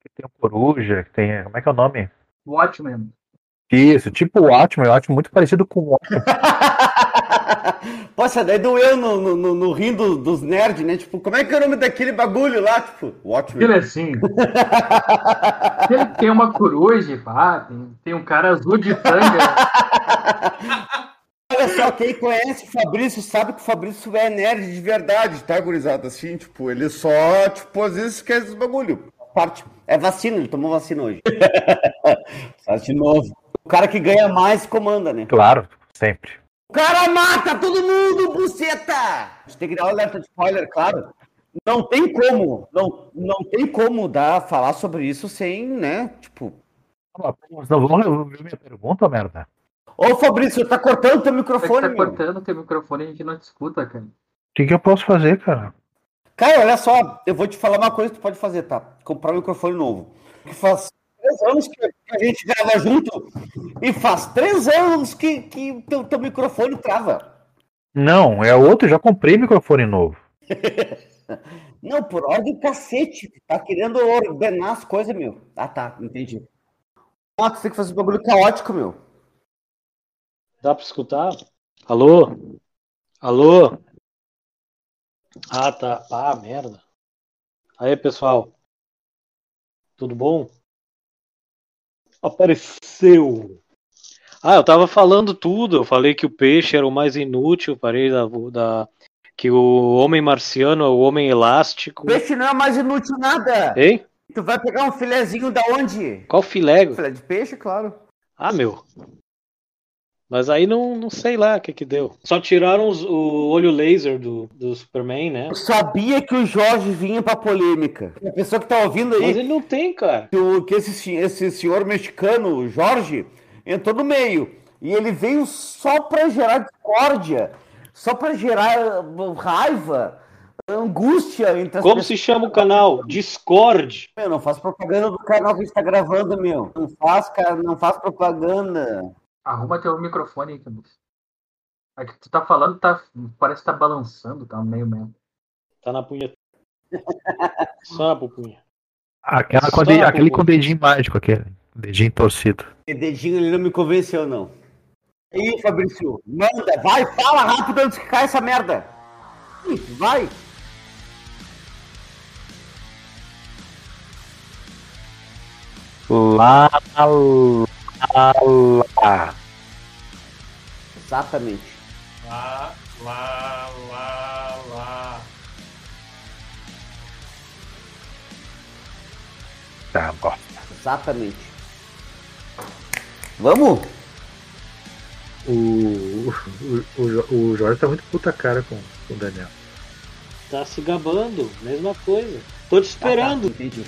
Que tem o Coruja, que tem. Como é que é o nome? Watchmen. Isso, tipo o Watchmen, eu acho muito parecido com o Watchmen. <laughs> <laughs> Poxa, daí doeu no, no, no, no rim do- dos nerds, né? Tipo, como é que é o nome daquele bagulho lá? Tipo, Watchmen. Aquele assim. <laughs> Ele tem uma coruja, pá, tem, tem um cara azul de tanga. <laughs> Olha só, quem conhece o Fabrício sabe que o Fabrício é nerd de verdade, tá, gurizada? Assim, tipo, ele só, tipo, às vezes esquece os bagulho. Parte. É vacina, ele tomou vacina hoje. Faz de novo. O cara que ganha mais comanda, né? Claro, sempre. O cara mata todo mundo, buceta! A gente tem que dar um alerta de spoiler, claro. Não tem como, não, não tem como dar, falar sobre isso sem, né, tipo... Não vamos resolver minha pergunta, merda. Ô, Fabrício, tá cortando teu Você microfone, tá meu. cortando teu microfone e a gente não te escuta, cara. O que, que eu posso fazer, cara? Cara, olha só, eu vou te falar uma coisa que tu pode fazer, tá? Comprar um microfone novo. Que faz três anos que a gente grava junto e faz três anos que, que teu, teu microfone trava. Não, é outro, já comprei microfone novo. <laughs> Não, por ordem cacete. Tá querendo ordenar as coisas, meu. Ah, tá, entendi. Tu tem que fazer um bagulho caótico, meu. Dá pra escutar? Alô? Alô? Ah, tá. Ah, merda. Aí, pessoal. Tudo bom? Apareceu. Ah, eu tava falando tudo. Eu falei que o peixe era o mais inútil. Parei da, da que o homem marciano é o homem elástico. Peixe não é mais inútil nada. Hein? Tu vai pegar um filezinho da onde? Qual filé? Filé de peixe, claro. Ah, meu. Mas aí não, não sei lá o que que deu. Só tiraram os- o olho laser do, do Superman, né? Eu sabia que o Jorge vinha pra polêmica. A pessoa que tá ouvindo aí. Mas ele não tem, cara. Que, o- que esse, esse senhor mexicano, o Jorge, entrou no meio. E ele veio só pra gerar discórdia, só pra gerar uh, raiva, angústia entre Como pessoas. se chama o canal? Discord. Meu, não faz propaganda do canal que a gente tá gravando, meu. Não faz, cara, não faz propaganda. Arruma teu microfone aí, Camus. É que tu tá falando, tá, parece que tá balançando, tá meio mesmo. Tá na punha. <laughs> Só na pupunha. Aquela com de- na aquele pupunha. com dedinho mágico, aquele. Dedinho torcido. Esse dedinho ele não me convenceu, não. E aí, Fabrício, manda, vai, fala rápido antes que caia essa merda. Vai. Lá, lá, lá. Exatamente. Lá, lá, lá, lá. Tá, bom. Exatamente. Vamos? O, o, o, o Jorge tá muito puta cara com, com o Daniel. Tá se gabando. Mesma coisa. Tô te esperando. Ah, tá, entendi.